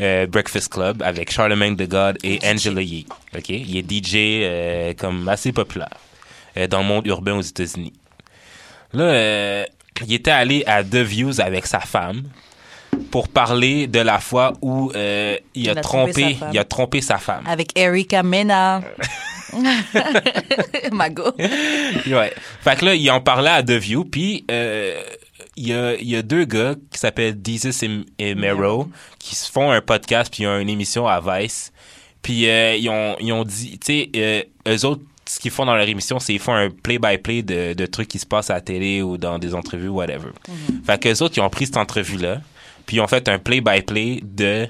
euh, Breakfast Club avec Charlemagne the God et Angela Yee. ok? Il est DJ euh, comme assez populaire euh, dans le monde urbain aux États-Unis. Là, euh, il était allé à The Views avec sa femme pour parler de la fois où euh, il, a Il a trompé trompé, sa femme. il a trompé sa femme. Avec Erika Mena. Mago. ouais. Fait que là, il en parlait à The View, puis euh, il y, a, il y a deux gars qui s'appellent Jesus et, et Mero qui se font un podcast puis ils ont une émission à Vice. Puis euh, ils, ont, ils ont dit, tu sais, eux autres, ce qu'ils font dans leur émission, c'est ils font un play-by-play de, de trucs qui se passent à la télé ou dans des entrevues, whatever. Fait que eux autres, ils ont pris cette entrevue-là, puis ils ont fait un play-by-play de,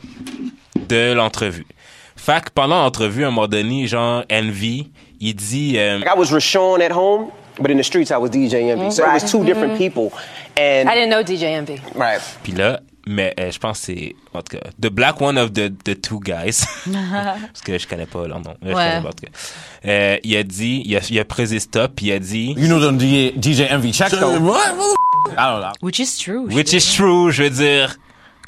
de l'entrevue. Fait que pendant l'entrevue, à un moment donné, genre, Envy, il dit... euh, I was Rashawn at home, but in the streets I was DJ Envy. So it was two different people. And I didn't know DJ Envy. right. Puis là, mais euh, je pense que c'est en tout cas the black one of the, the two guys parce que je connais pas leur nom. Je Ouais. connais pas, en tout cas. Euh, il a dit, il a, il a pressé stop, puis il a dit, You know them DJ, DJ Envy checks though. What? I don't know. Which is true. which is true. Je veux dire,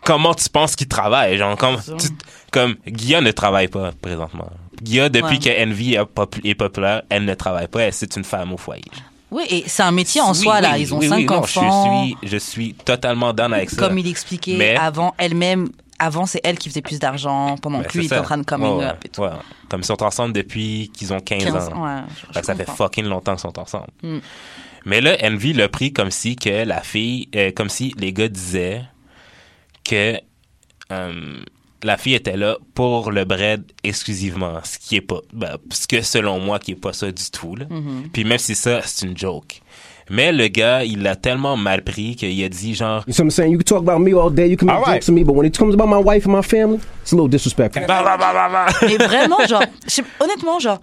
comment tu penses qu'il travaille, genre comme, tu- comme Guilla ne travaille pas présentement. Guilla depuis Ouais. que Envy est, pop- est populaire, elle ne travaille pas. Elle c'est une femme au foyer. Oui, et c'est un métier en Oui, soi, là. Ils ont oui, cinq non, enfants. Je suis, je suis totalement down avec ça. Comme il expliquait Mais- avant, elle-même, avant, c'est elle qui faisait plus d'argent pendant Ben, que c'est lui il était ça. en train de coming Ouais, up et tout. ouais. Comme ils sont ensemble depuis qu'ils ont 15, 15 ans. ouais, je- Fait je que ça fait comprends. fucking longtemps qu'ils sont ensemble. Mm. Mais là, Envy l'a pris comme si que la fille, euh, comme si les gars disaient que euh, la fille était là pour le bread exclusivement, ce qui est pas, ben, ce que selon moi qui est pas ça du tout. Là. Mm-hmm. Puis même si ça, c'est une joke. Mais le gars, il l'a tellement mal pris qu'il a dit genre, You see what I'm saying? You can talk about me all day, you can make right. jokes to me, but when it comes about my wife and my family, it's a little disrespectful. bah, bah, bah, bah, bah. Et vraiment, genre, honnêtement, genre,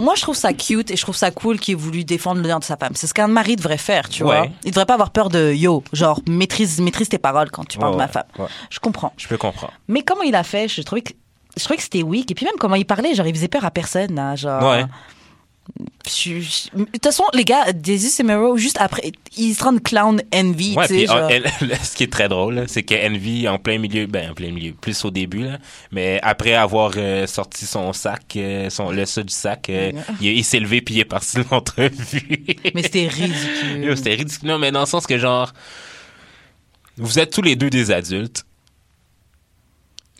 moi je trouve ça cute et je trouve ça cool qu'il ait voulu défendre l'honneur de sa femme. C'est ce qu'un mari devrait faire, tu Ouais. vois. Il devrait pas avoir peur de yo, genre, maîtrise, maîtrise tes paroles quand tu parles Ouais, de ma femme. ouais. Je comprends. Je peux comprendre. Mais comment il a fait, je trouvais que. Je trouvais que c'était weak. Et puis même comment il parlait, genre, il faisait peur à personne, là, genre. De toute façon, les gars, Daisy et Mero, juste après, ils se rendent clown envy, Ouais, genre. euh, elle- ce qui est très drôle, c'est que Envy, en plein milieu, ben en plein milieu, plus au début, là, mais après avoir euh, sorti son sac, euh, son, le saut du sac, euh, il, il s'est levé puis il est parti de l'entrevue. Mais c'était ridicule. C'était ridicule. Non, mais dans le sens que genre, vous êtes tous les deux des adultes,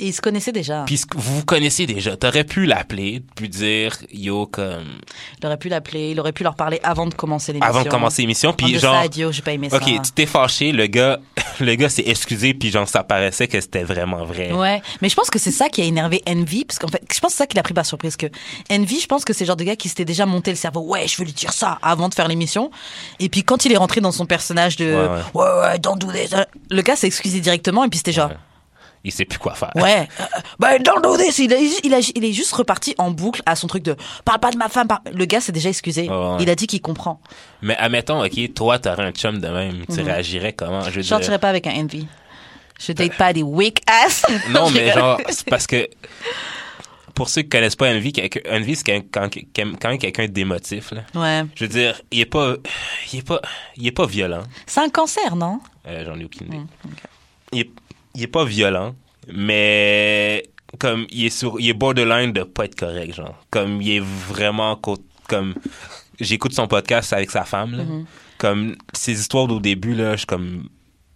Et ils se connaissaient déjà. puis vous vous connaissez déjà. T'aurais pu l'appeler, puis dire, yo, comme, Il aurait pu l'appeler, il aurait pu leur parler avant de commencer l'émission. avant de commencer l'émission, puis genre, décide, yo, j'ai pas aimé ça. ok, tu t'es fâché, le gars, le gars s'est excusé, puis genre, ça paraissait que c'était vraiment vrai. Ouais, mais je pense que c'est ça qui a énervé Envy, parce qu'en fait, je pense que c'est ça qui l'a pris par surprise. Que Envy, je pense que c'est le genre de gars qui s'était déjà monté le cerveau. Ouais, je veux lui dire ça avant de faire l'émission. Et puis quand il est rentré dans son personnage de Ouais, ouais, ouais, don't do this, le gars s'est excusé directement et puis c'était genre. Il sait plus quoi faire. Ouais. Euh, ben, don't do this. Il, a- il, a- il est juste reparti en boucle à son truc de parle pas de ma femme. parle- Le gars s'est déjà excusé. Ouais. Il a dit qu'il comprend. Mais admettons, ok, toi, t'aurais un chum de même, tu réagirais comment? Je Je sortirais pas avec un envy. Je date pas des weak ass. Non, mais genre, c'est parce que pour ceux qui connaissent pas Envy, Envy, c'est quand, même quelqu'un d'émotif, là. Ouais. Je veux dire, il est pas, il est pas, il est pas violent. C'est un cancer, non? Euh, J'en ai aucune idée. il, est, il est pas violent, mais comme il est sur, il est borderline de pas être correct, genre. Comme il est vraiment co- comme j'écoute son podcast avec sa femme, là. Mm-hmm. Comme ces histoires d'au début là, je comme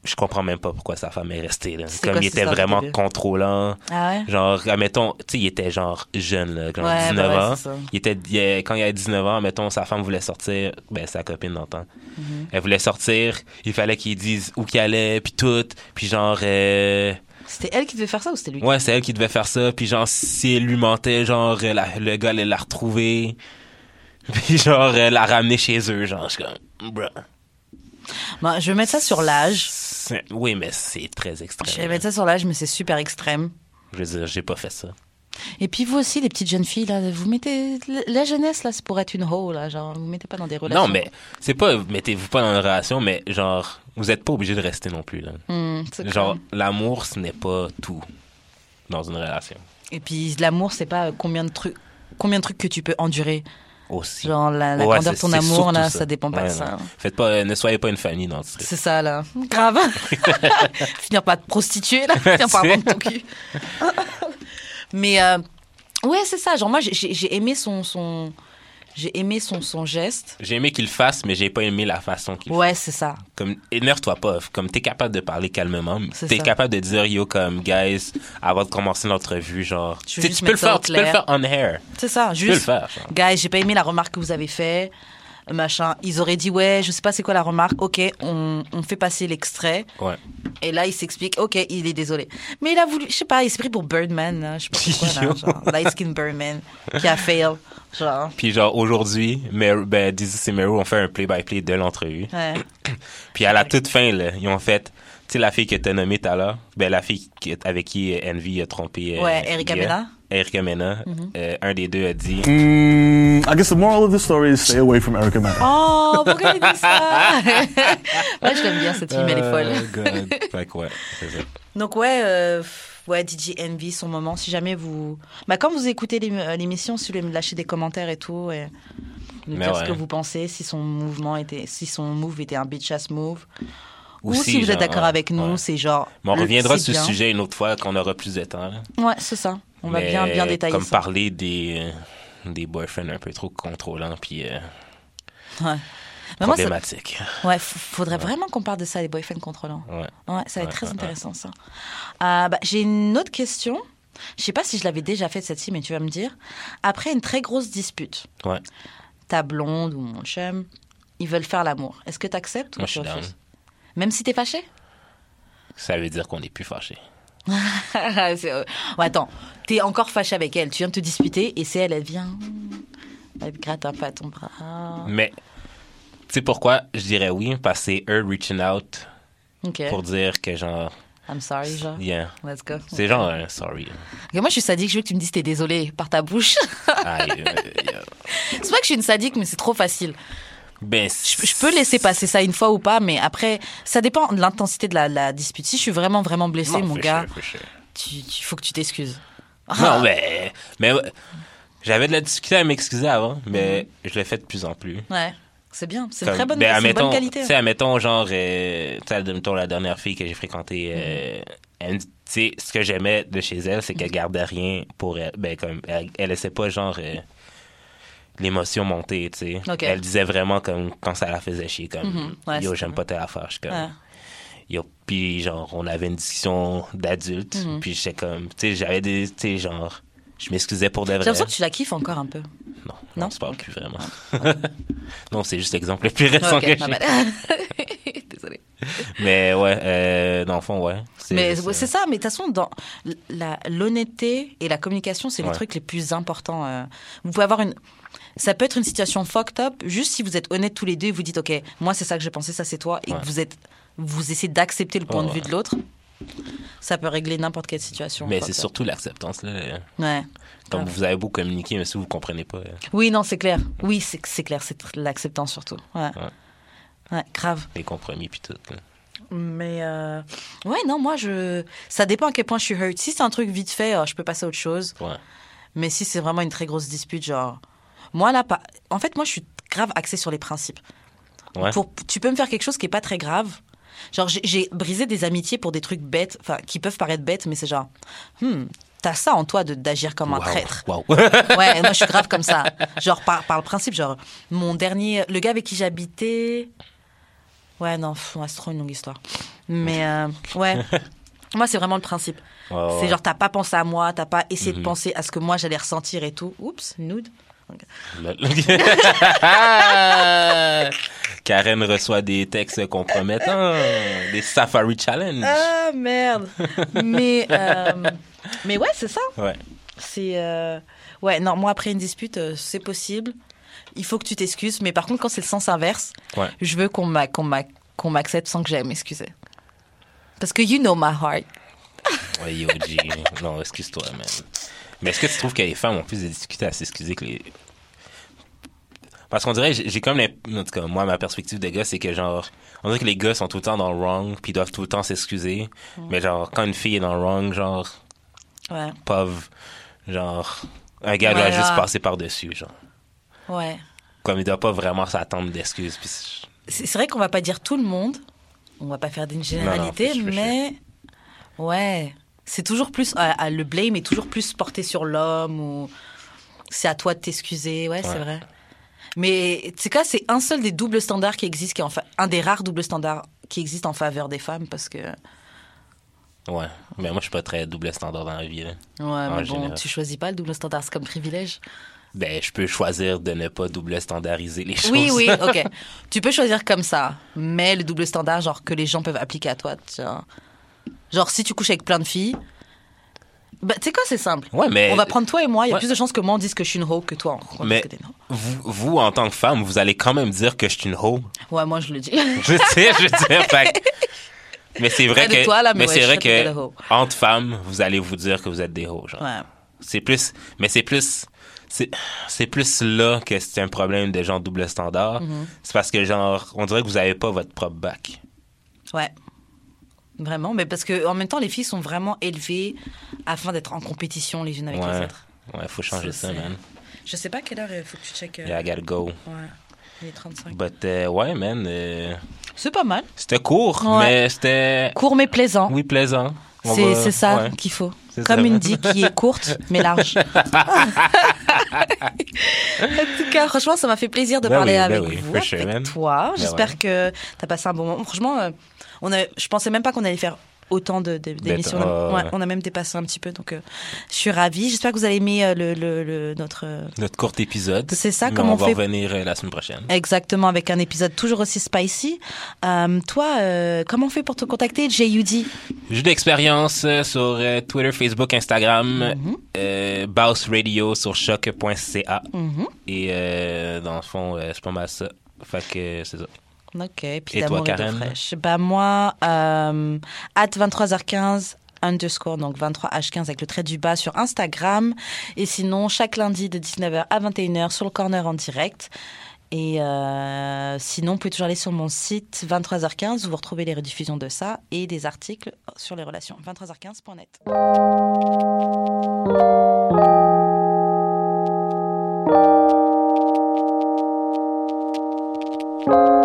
je comprends même pas pourquoi sa femme est restée là. Comme quoi il était vraiment contrôlant. Ah ouais? Genre, admettons, tu sais, il était genre jeune, là, genre Ouais, 19 bah ouais, ans. ça. Il était, il- quand il avait 19 ans, mettons, sa femme voulait sortir, ben, sa copine d'antan. Mm-hmm. Elle voulait sortir, il fallait qu'il dise où qu'il allait, puis tout. Puis genre, euh, C'était elle qui devait faire ça ou c'était lui ouais, c'est elle qui devait faire ça. Puis genre, si elle lui mentait, genre, la- le gars allait la retrouver. Puis genre, elle la ramener chez eux, genre, je suis comme, bruh. Bah, Je vais mettre ça sur l'âge. Oui, mais c'est très Je vais extrême. mettre ça sur l'âge, mais c'est super extrême. Je veux dire, j'ai pas fait ça. Et puis vous aussi, les petites jeunes filles, là, vous mettez. La jeunesse, là, c'est pour être une hoe, là. Genre, vous mettez pas dans des relations. Non, mais c'est pas, mettez-vous pas dans une relation, mais genre, vous êtes pas obligé de rester non plus, là. Hmm, Genre, l'amour, ce n'est pas tout dans une relation. Et puis l'amour, c'est pas combien de trucs. Combien de trucs que tu peux endurer Aussi. Genre la, la Ouais, grandeur de ton amour, là, ça, dépend pas Ouais, de ça. non. Faites pas, euh, ne soyez pas une famille dans ce. C'est ça, là. Grave. Finir par te prostituer, là. Finir par vendre ton cul. Mais, euh, ouais, c'est ça. Genre, moi, j'ai- j'ai aimé son. son... J'ai aimé son, son geste. J'ai aimé qu'il fasse, mais j'ai pas aimé la façon qu'il Ouais, c'est ça. Comme, énerve-toi pas. Comme, t'es capable de parler calmement. T'es capable de dire, yo, comme, guys, avant de commencer l'entrevue, genre. Tu juste peux le faire, tu peux le faire on air. C'est ça. Tu peux le Juste. faire, genre. Guys, j'ai pas aimé la remarque que vous avez fait. Machin. Ils auraient dit, ouais, je sais pas c'est quoi la remarque. Ok, on, on fait passer l'extrait. Ouais. Et là, il s'explique, ok, il est désolé. Mais il a voulu, je sais pas, il s'est pris pour Birdman, là. Je sais pas pourquoi, là. Genre, light skin Birdman, qui a fail. Genre, Puis genre, aujourd'hui, Mer- ben, Dizzy et Meru ont fait un play-by-play de l'entrevue. ouais. Puis à la toute fin, là, ils ont fait, tu sais, la fille que t'as nommée tout à l'heure, ben, la fille avec qui euh, Envy a trompé. euh, Ouais, Erika Gia. Mena. Mhm. Erika Mena. euh, un des deux a dit, Mm, I guess the moral of the story is stay away from Erica Mena. Oh, pourquoi il dit ça? Moi, je l'aime bien, cette fille, elle est folle. Oh, God. fait que ouais, c'est ça. Donc, ouais, euh, ouais, DJ Envy, son moment, si jamais vous... Bah, quand vous écoutez euh, l'émission, si vous voulez me lâcher des commentaires et tout, et me dire ce que vous pensez, si son mouvement était... Si son move était un bitch ass move. Ou si vous êtes d'accord ouais, avec nous, ouais. c'est genre... Mais on reviendra sur ce bien. sujet une autre fois quand on aura plus de temps. là. Ouais, c'est ça. On va bien, bien détailler Comme ça. parler des, euh, des boyfriends un peu trop contrôlants puis euh, Ouais. Ça- problématiques. Ouais, faudrait vraiment qu'on parle de ça, les boyfriends contrôlants. Ouais. Ça va être très intéressant, ça. Euh, bah, J'ai une autre question. Je sais pas si je l'avais déjà faite, cette-ci, mais tu vas me dire. Après une très grosse dispute, Ouais. ta blonde ou mon chum, ils veulent faire l'amour. Est-ce que tu acceptes ou Moi, tu je suis down. Même si t'es fâché? Ça veut dire qu'on n'est plus fâchés. Euh, attends, t'es encore fâché avec elle. Tu viens de te disputer et c'est elle, elle vient. Elle te gratte un peu à ton bras. Mais, tu sais pourquoi je dirais oui? Parce que c'est eux reaching out pour dire que genre, I'm sorry, genre. yeah. Let's go. C'est genre, un sorry. Moi, je suis sadique. Je veux que tu me dises t'es désolé par ta bouche. Euh, yeah. c'est pas que je suis une sadique, mais c'est trop facile. Ben, Je, je peux laisser passer ça une fois ou pas, mais après, ça dépend de l'intensité de la, la dispute. Si je suis vraiment, vraiment blessé, mon gars, tu faut que tu t'excuses. Non, mais, mais j'avais de la difficulté à m'excuser avant, mais Mhm. je le fais de plus en plus. Ouais, c'est bien. C'est une très bonne, ben, admettons, bonne qualité. Tu sais, admettons, genre, euh, admettons, la dernière fille que j'ai fréquentée, euh, Mhm. elle- tu sais, ce que j'aimais de chez elle, c'est qu'elle gardait rien pour elle. Ben, comme, elle, elle laissait pas, genre, euh, l'émotion monter, tu sais. Elle disait vraiment, comme, quand ça la faisait chier, comme, Mhm. Ouais, yo, j'aime pas telle affaire. Je suis comme, Ouais. yo, puis, genre, on avait une discussion d'adultes, Mhm. puis j'étais comme, tu sais, j'avais des, tu sais, genre, je m'excusais pour de J'ai vrai. l'impression que tu la kiffes encore un peu. Non, Non? c'est pas plus vraiment. non, c'est juste l'exemple le plus récent que j'ai. Désolée. Mais ouais, euh, dans le fond, ouais. Mais c'est euh, ça, mais de toute façon, dans l'honnêteté et la communication, c'est les Ouais. trucs les plus importants. euh. Vous pouvez avoir une. Ça peut être une situation fucked up, juste si vous êtes honnêtes tous les deux et vous dites, OK, moi c'est ça que je pensais, ça c'est toi, et Ouais. que vous êtes. Vous essayez d'accepter le point Ouais, de vue ouais. de l'autre, Ça peut régler n'importe quelle situation. Mais c'est surtout l'acceptance, là. Ouais. Comme Grave. vous avez beau communiquer, mais si vous comprenez pas. euh, Oui, non, c'est clair. Oui, c'est clair, c'est l'acceptance surtout. Ouais. Ouais. Ouais, grave. les compromis puis tout. là. Mais euh, ouais, non, moi, je. Ça dépend à quel point je suis hurt. Si c'est un truc vite fait, euh, je peux passer à autre chose. Ouais. Mais si c'est vraiment une très grosse dispute, genre. Moi, là, pas. En fait, moi, je suis grave axée sur les principes. Ouais. Pour, tu peux me faire quelque chose qui est pas très grave. Genre, j'ai- brisé des amitiés pour des trucs bêtes, enfin, qui peuvent paraître bêtes, mais c'est genre, hmm, t'as ça en toi de- d'agir comme un Wow. traître. Wow. Ouais, moi je suis grave comme ça. Genre par, par le principe, genre mon dernier, le gars avec qui j'habitais. Ouais, non, c'est trop une longue histoire. Mais euh, ouais, moi c'est vraiment le principe. Ouais. C'est genre t'as pas pensé à moi, t'as pas essayé de Mhm. penser à ce que moi j'allais ressentir et tout. Oups, nude. Karen reçoit des textes compromettants, des Safari Challenge. Ah merde. mais euh, mais ouais, c'est ça. Ouais. C'est euh, ouais, non, moi après une dispute, euh, c'est possible. Il faut que tu t'excuses, mais par contre quand c'est le sens inverse, Ouais. je veux qu'on m'a- qu'on m'a- qu'on m'accepte sans que j'aille m'excuser. Parce que you know my heart. Ouais, yo, G. Non, excuse-toi, man. Mais est-ce que tu trouves que les femmes ont plus de difficultés à s'excuser que les. Parce qu'on dirait, j'ai comme l'imp- en tout cas, moi, ma perspective de gars, c'est que genre, on dirait que les gars sont tout le temps dans le wrong, puis ils doivent tout le temps s'excuser. Mais genre, quand une fille est dans le wrong, genre, Ouais, pauvre, genre, un gars doit juste là. passer par-dessus, genre. ouais. Comme il doit pas vraiment s'attendre d'excuses. puis c'est- vrai qu'on va pas dire tout le monde. On va pas faire d'une généralité, for sure. mais ouais, c'est toujours plus ah, ah, le blame est toujours plus porté sur l'homme ou c'est à toi de t'excuser. Ouais, c'est vrai. Mais tu sais quoi, c'est un seul des doubles standards qui existent, qui est en fa- un des rares doubles standards qui existent en faveur des femmes parce que Ouais. Mais moi, je suis pas très double standard dans la vie, là. ouais, mais bon, général. tu choisis pas le double standard, c'est comme privilège. Ben, je peux choisir de ne pas double standardiser les choses. Oui, oui, ok. tu peux choisir comme ça, mais le double standard, genre que les gens peuvent appliquer à toi. tu vois. Genre, si tu couches avec plein de filles, bah, tu sais quoi, c'est simple. Ouais, mais. On va prendre toi et moi, il y a Ouais. plus de chances que moi on dise que je suis une hoe que toi. on Mais que vous, vous, en tant que femme, vous allez quand même dire que je suis une hoe. Ouais, moi je le dis. Je sais, je sais. fait Mais c'est vrai que. toi, là, mais ouais, c'est vrai que entre femmes, vous allez vous dire que vous êtes des hoes, genre. ouais. C'est plus. Mais c'est plus. C'est plus là que c'est un problème de genre double standard. Mm-hmm. C'est parce que, genre, on dirait que vous avez pas votre propre bac. Ouais. Vraiment, mais parce que en même temps, les filles sont vraiment élevées afin d'être en compétition les unes avec les autres. Ouais, faut changer Ça, ça, man. Je sais pas quelle heure il faut que tu checkes. euh, Yeah, I gotta go. Ouais, il est 35. But, euh, ouais, man. euh, C'est pas mal. c'était court, Ouais. mais c'était. Court mais plaisant. Oui, plaisant. C'est va- ça ouais. qu'il faut. Comme ça. une dick qui est courte mais large. en tout cas, franchement, ça m'a fait plaisir de Ben parler oui, ben avec oui, vous, sure, avec toi. Ben J'espère que tu as passé un bon moment. Franchement, euh, on a, je pensais même pas qu'on allait faire autant de- de- d'émissions. euh, Ouais, on a même dépassé un petit peu, donc euh, je suis ravie. J'espère que vous allez aimer euh, le, le- le- notre... euh, Notre court épisode. C'est ça, Mais comme on, on va fait- revenir la semaine prochaine. Exactement, avec un épisode toujours aussi spicy. Toi, comment on fait pour te contacter, JUD J'ai d'expérience euh, sur Twitter, Facebook, Instagram, Bounce Radio sur choc.ca. Mhm. Et dans le fond, c'est pas mal ça. Fait que c'est ça. Ok, puis Et toi, d'amour et fraîche. Bah moi, euh, at 23h15 underscore, donc 23h15 avec le trait du bas sur Instagram. Et sinon, chaque lundi de 19h à 21h sur le corner en direct. Et euh, sinon, vous pouvez toujours aller sur mon site 23h15 où vous retrouvez les rediffusions de ça et des articles sur les relations. 23h15.net. Try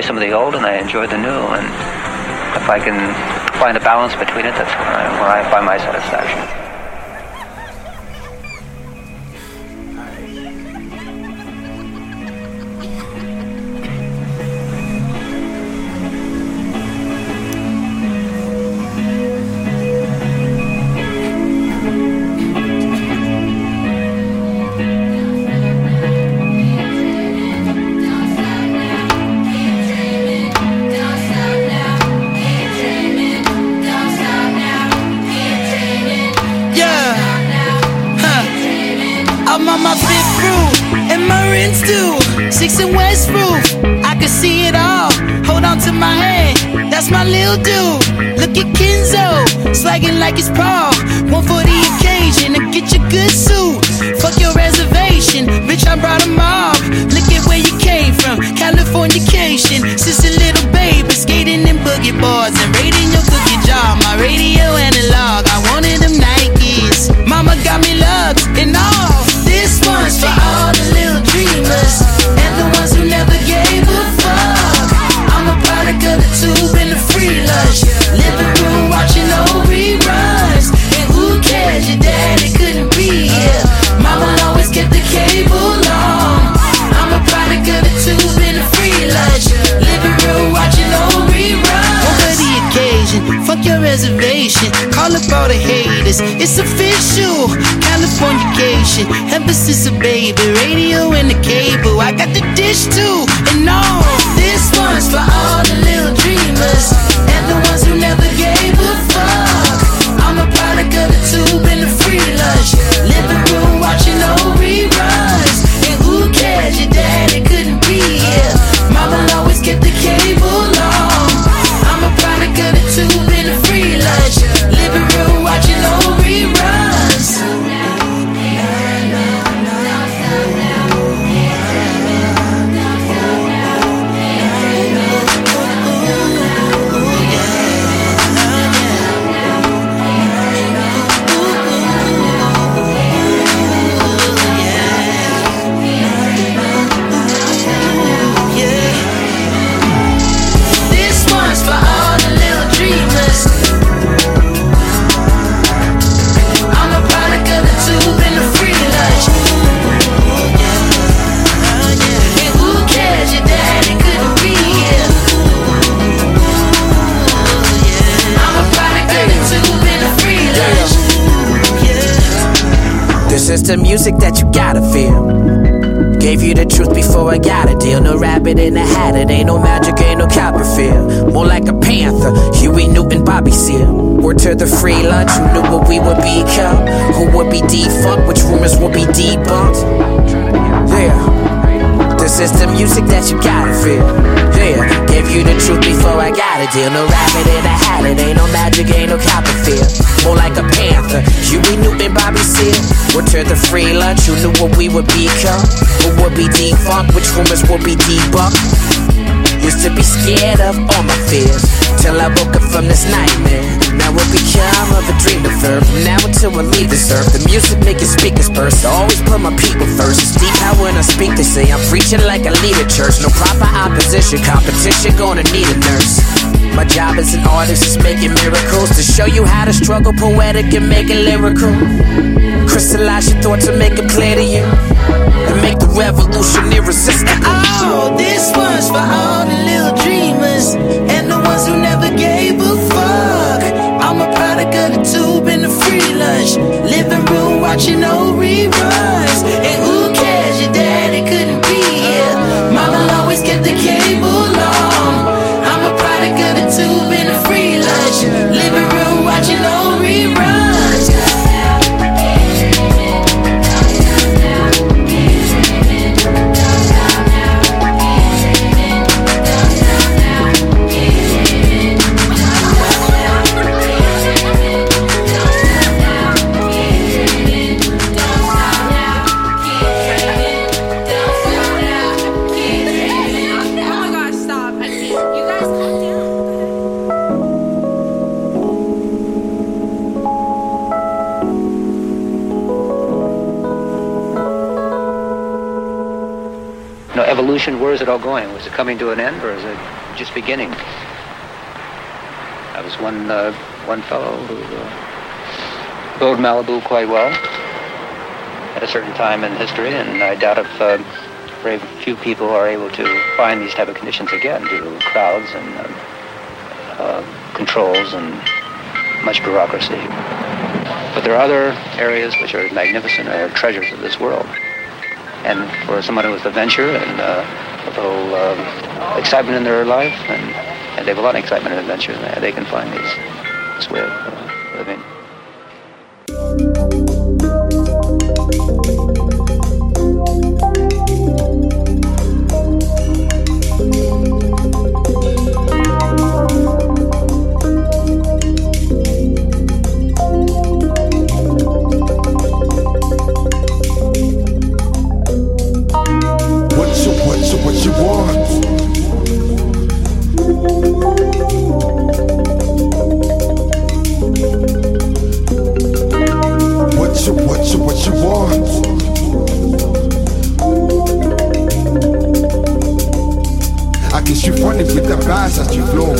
enjoy some of the old and I enjoy the new, and if I can find a balance between it, that's where I, where I find my satisfaction. The music that you gotta feel. Gave you the truth before I got a deal. No rabbit in a hat, it ain't no magic, ain't no Copperfield. More like a panther, Huey Newton, Bobby Seale. Word to the free lunch, who knew what we would become? Who would be defunct, which rumors would be debunked? Yeah. The music that you gotta feel. Yeah, gave you the truth before I got a deal. No rabbit in a hat, it ain't no magic, ain't no Copperfield. More like a panther, You Huey Newton, Bobby Seale. We're to the free lunch, who knew what we would become? Who would be defunct, which rumors would be debunked? Used to be scared of all my fears Till I woke up from this nightmare Now it become of a dream now until I leave this earth The music making speakers burst. I always put my people first. It's deep how when I speak they say I'm preaching like I lead a church. No proper opposition Competition gonna need a nurse. My job as an artist is making miracles To show you how to struggle poetic and make it lyrical. Crystallize your thoughts and make it clear to you. And make the revolution irresistible. Oh, this one's for all the little dreamers and the ones who never gave a product of the tube and the free lunch. Living room watching old reruns. And who cares? Your daddy couldn't be here. Mama always kept the cable all going? Was it coming to an end or is it just beginning? I was one, uh, one fellow who uh, rode Malibu quite well at a certain time in history, and I doubt if uh, very few people are able to find these type of conditions again due to crowds and um, uh, controls and much bureaucracy. But there are other areas which are magnificent, are treasures of this world. And for someone who has the venture and uh, a little um, excitement in their life, and, and they have a lot of excitement and adventure, and they can find these, this way of fast as you flow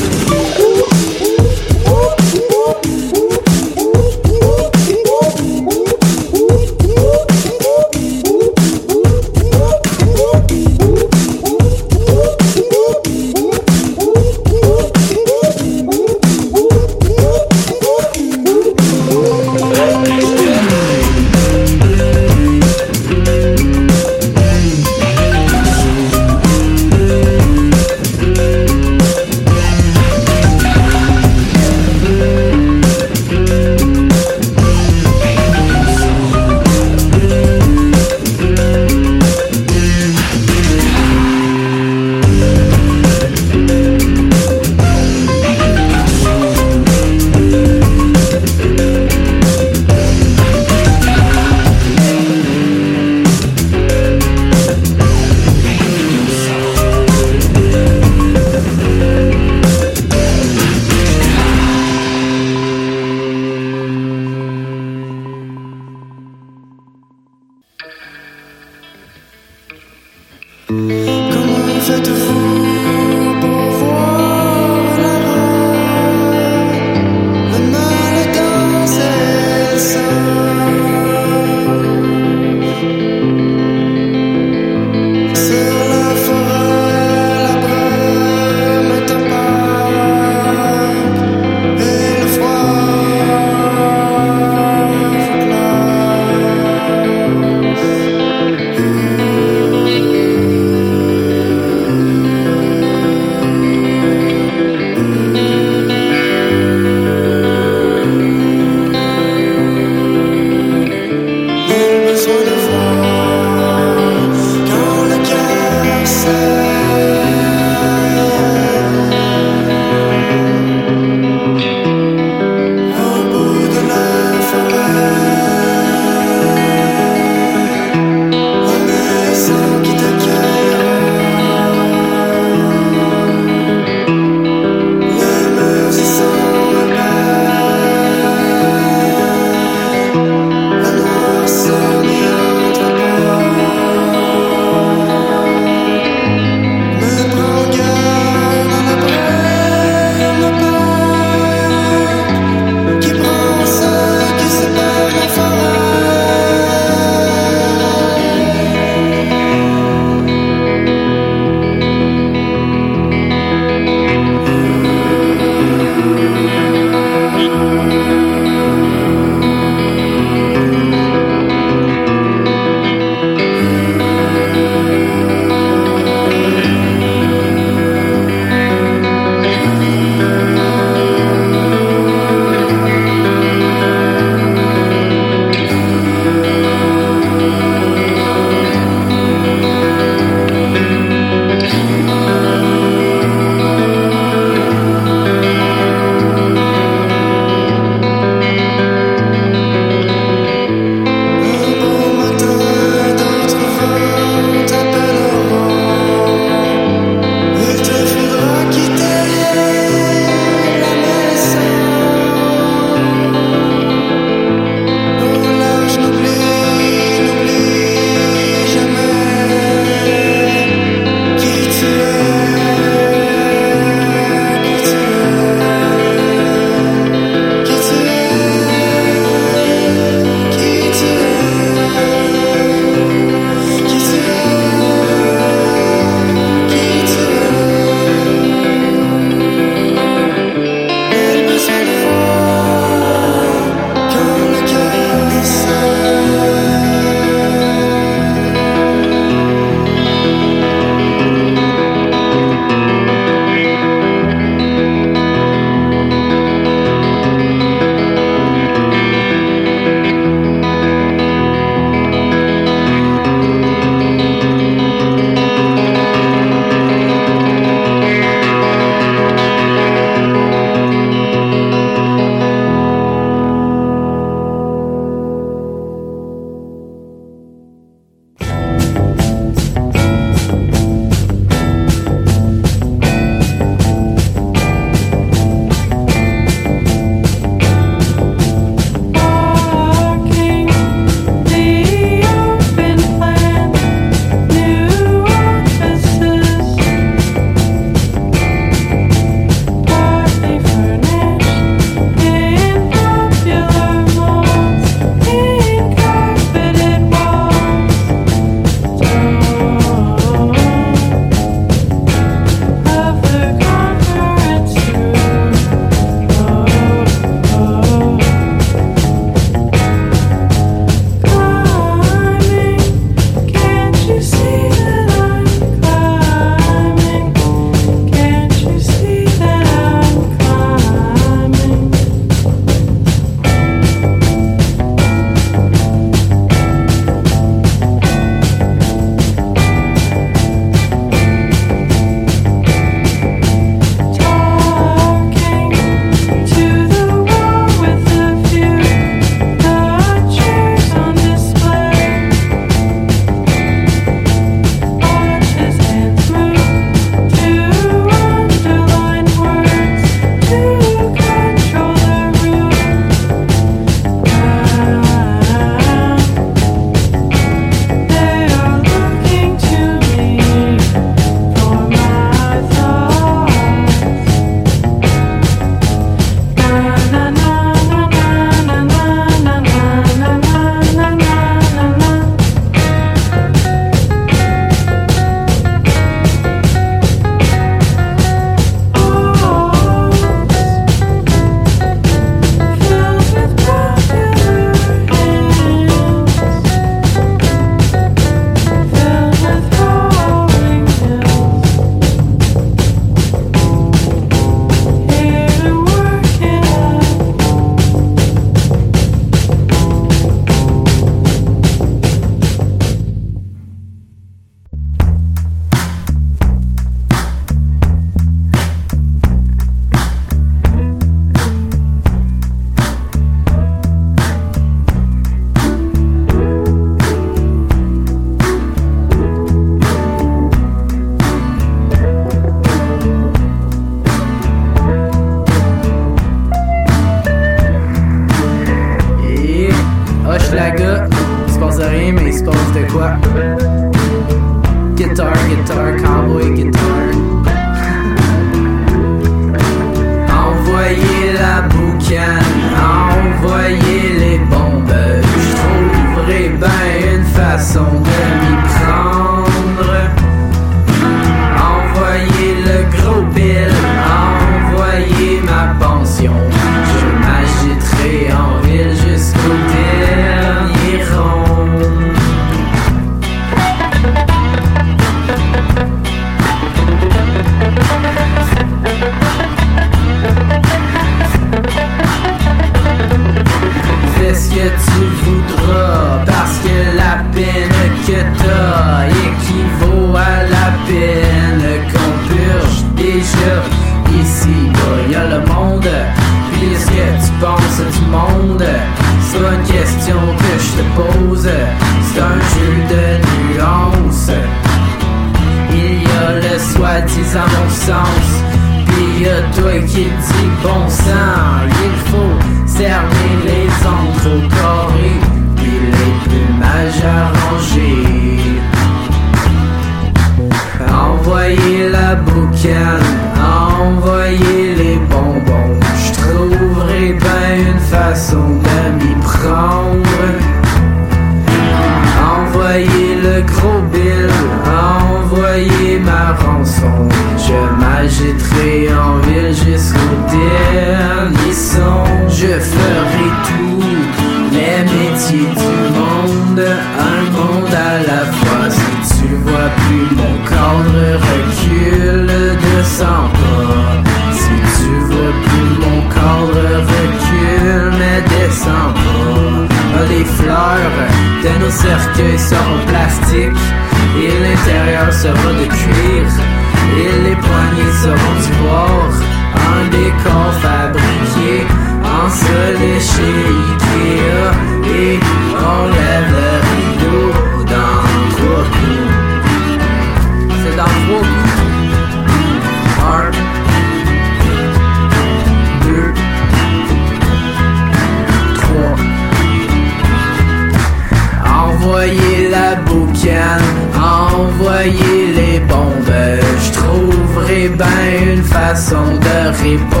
de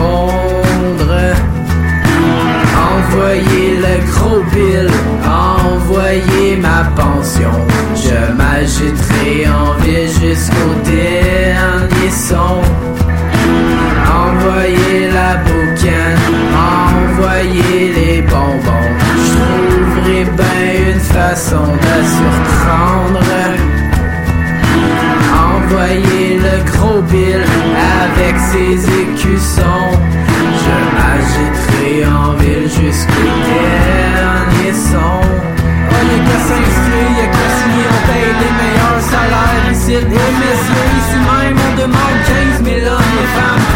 ses écussons. Je m'agiterai en ville jusqu'au dernier son. Oh, y'a qu'à s'inscrire, y'a qu'à signer, on paye les meilleurs salaires ici. Et messieurs, ici même, on demande 15 000 hommes et femmes.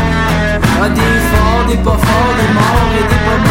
Ah, des forts, des pas forts, des morts et des pas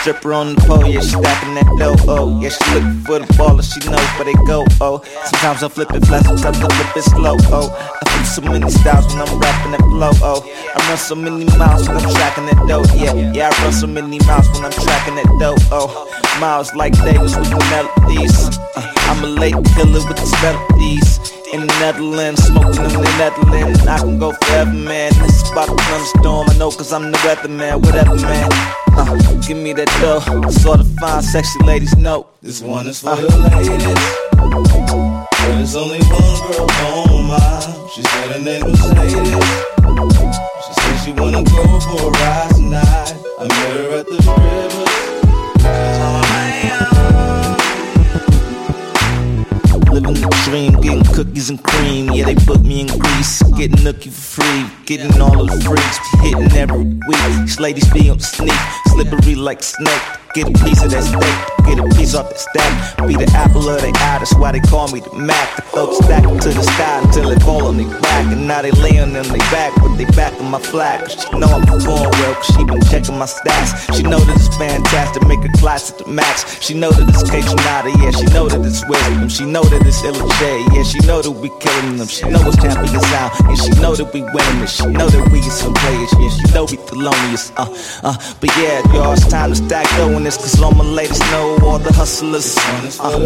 Stripper on the pole, yeah, she stacking that dope, oh. Yeah, she looking for the baller, she knows where they go, oh. Sometimes I'm flipping fast, sometimes I flip it slow, oh. I flip so many styles when I'm rapping that flow, oh. I run so many miles when I'm tracking that dope, yeah. Yeah, I run so many miles when I'm tracking that dope, oh. Miles like Davis with the melodies. Uh, I'm a late killer with these melodies. In the Netherlands, smoking in the Netherlands. I can go forever, man. This is about to thunderstorm. I know, cause I'm the weatherman, whatever, man. Uh, give me that dough. Sort of fine, sexy ladies know. This one is for the ladies. There's only one girl on mine. She said her name was Sadie. She said she wanna go for a ride tonight. I met her at the river. Dream, getting cookies and cream. Yeah, they put me in Greece, getting nookie for free, getting all the freaks, hitting every week. These ladies be on sneak, slippery like snake. Get a piece of that steak, get a piece off the stack. Be the apple of their eye, that's why they call me the Mac. The folks stack to the sky until it fall on their back. And now they laying on their back with their back on my flag. She know I'm performing well, cause she been checking my stats. She know that it's fantastic, make her class at the max. She know that it's K-Tronada, yeah, she know that it's wisdom. She know that it's Illa yeah, she know that we killing them. She know it's champion sound, and she know that we winning it. She know that we get some players, yeah, she know we thelonious, uh, uh. But yeah, y'all, it's time to stack though, it's cause all my ladies know all the hustlers. Uh.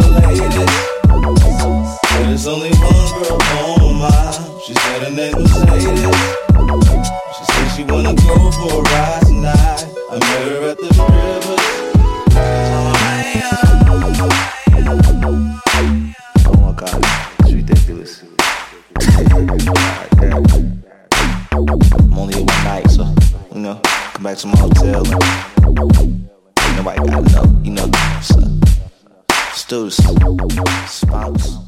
There's only one girl on my. She said her name was Sadie. She said she wanna go for a ride tonight. I met her at the river. Oh my god, it's ridiculous. I'm only here one night, so you know, come back to my hotel. And nobody gotta know, you know. So, let's do this. Spouse.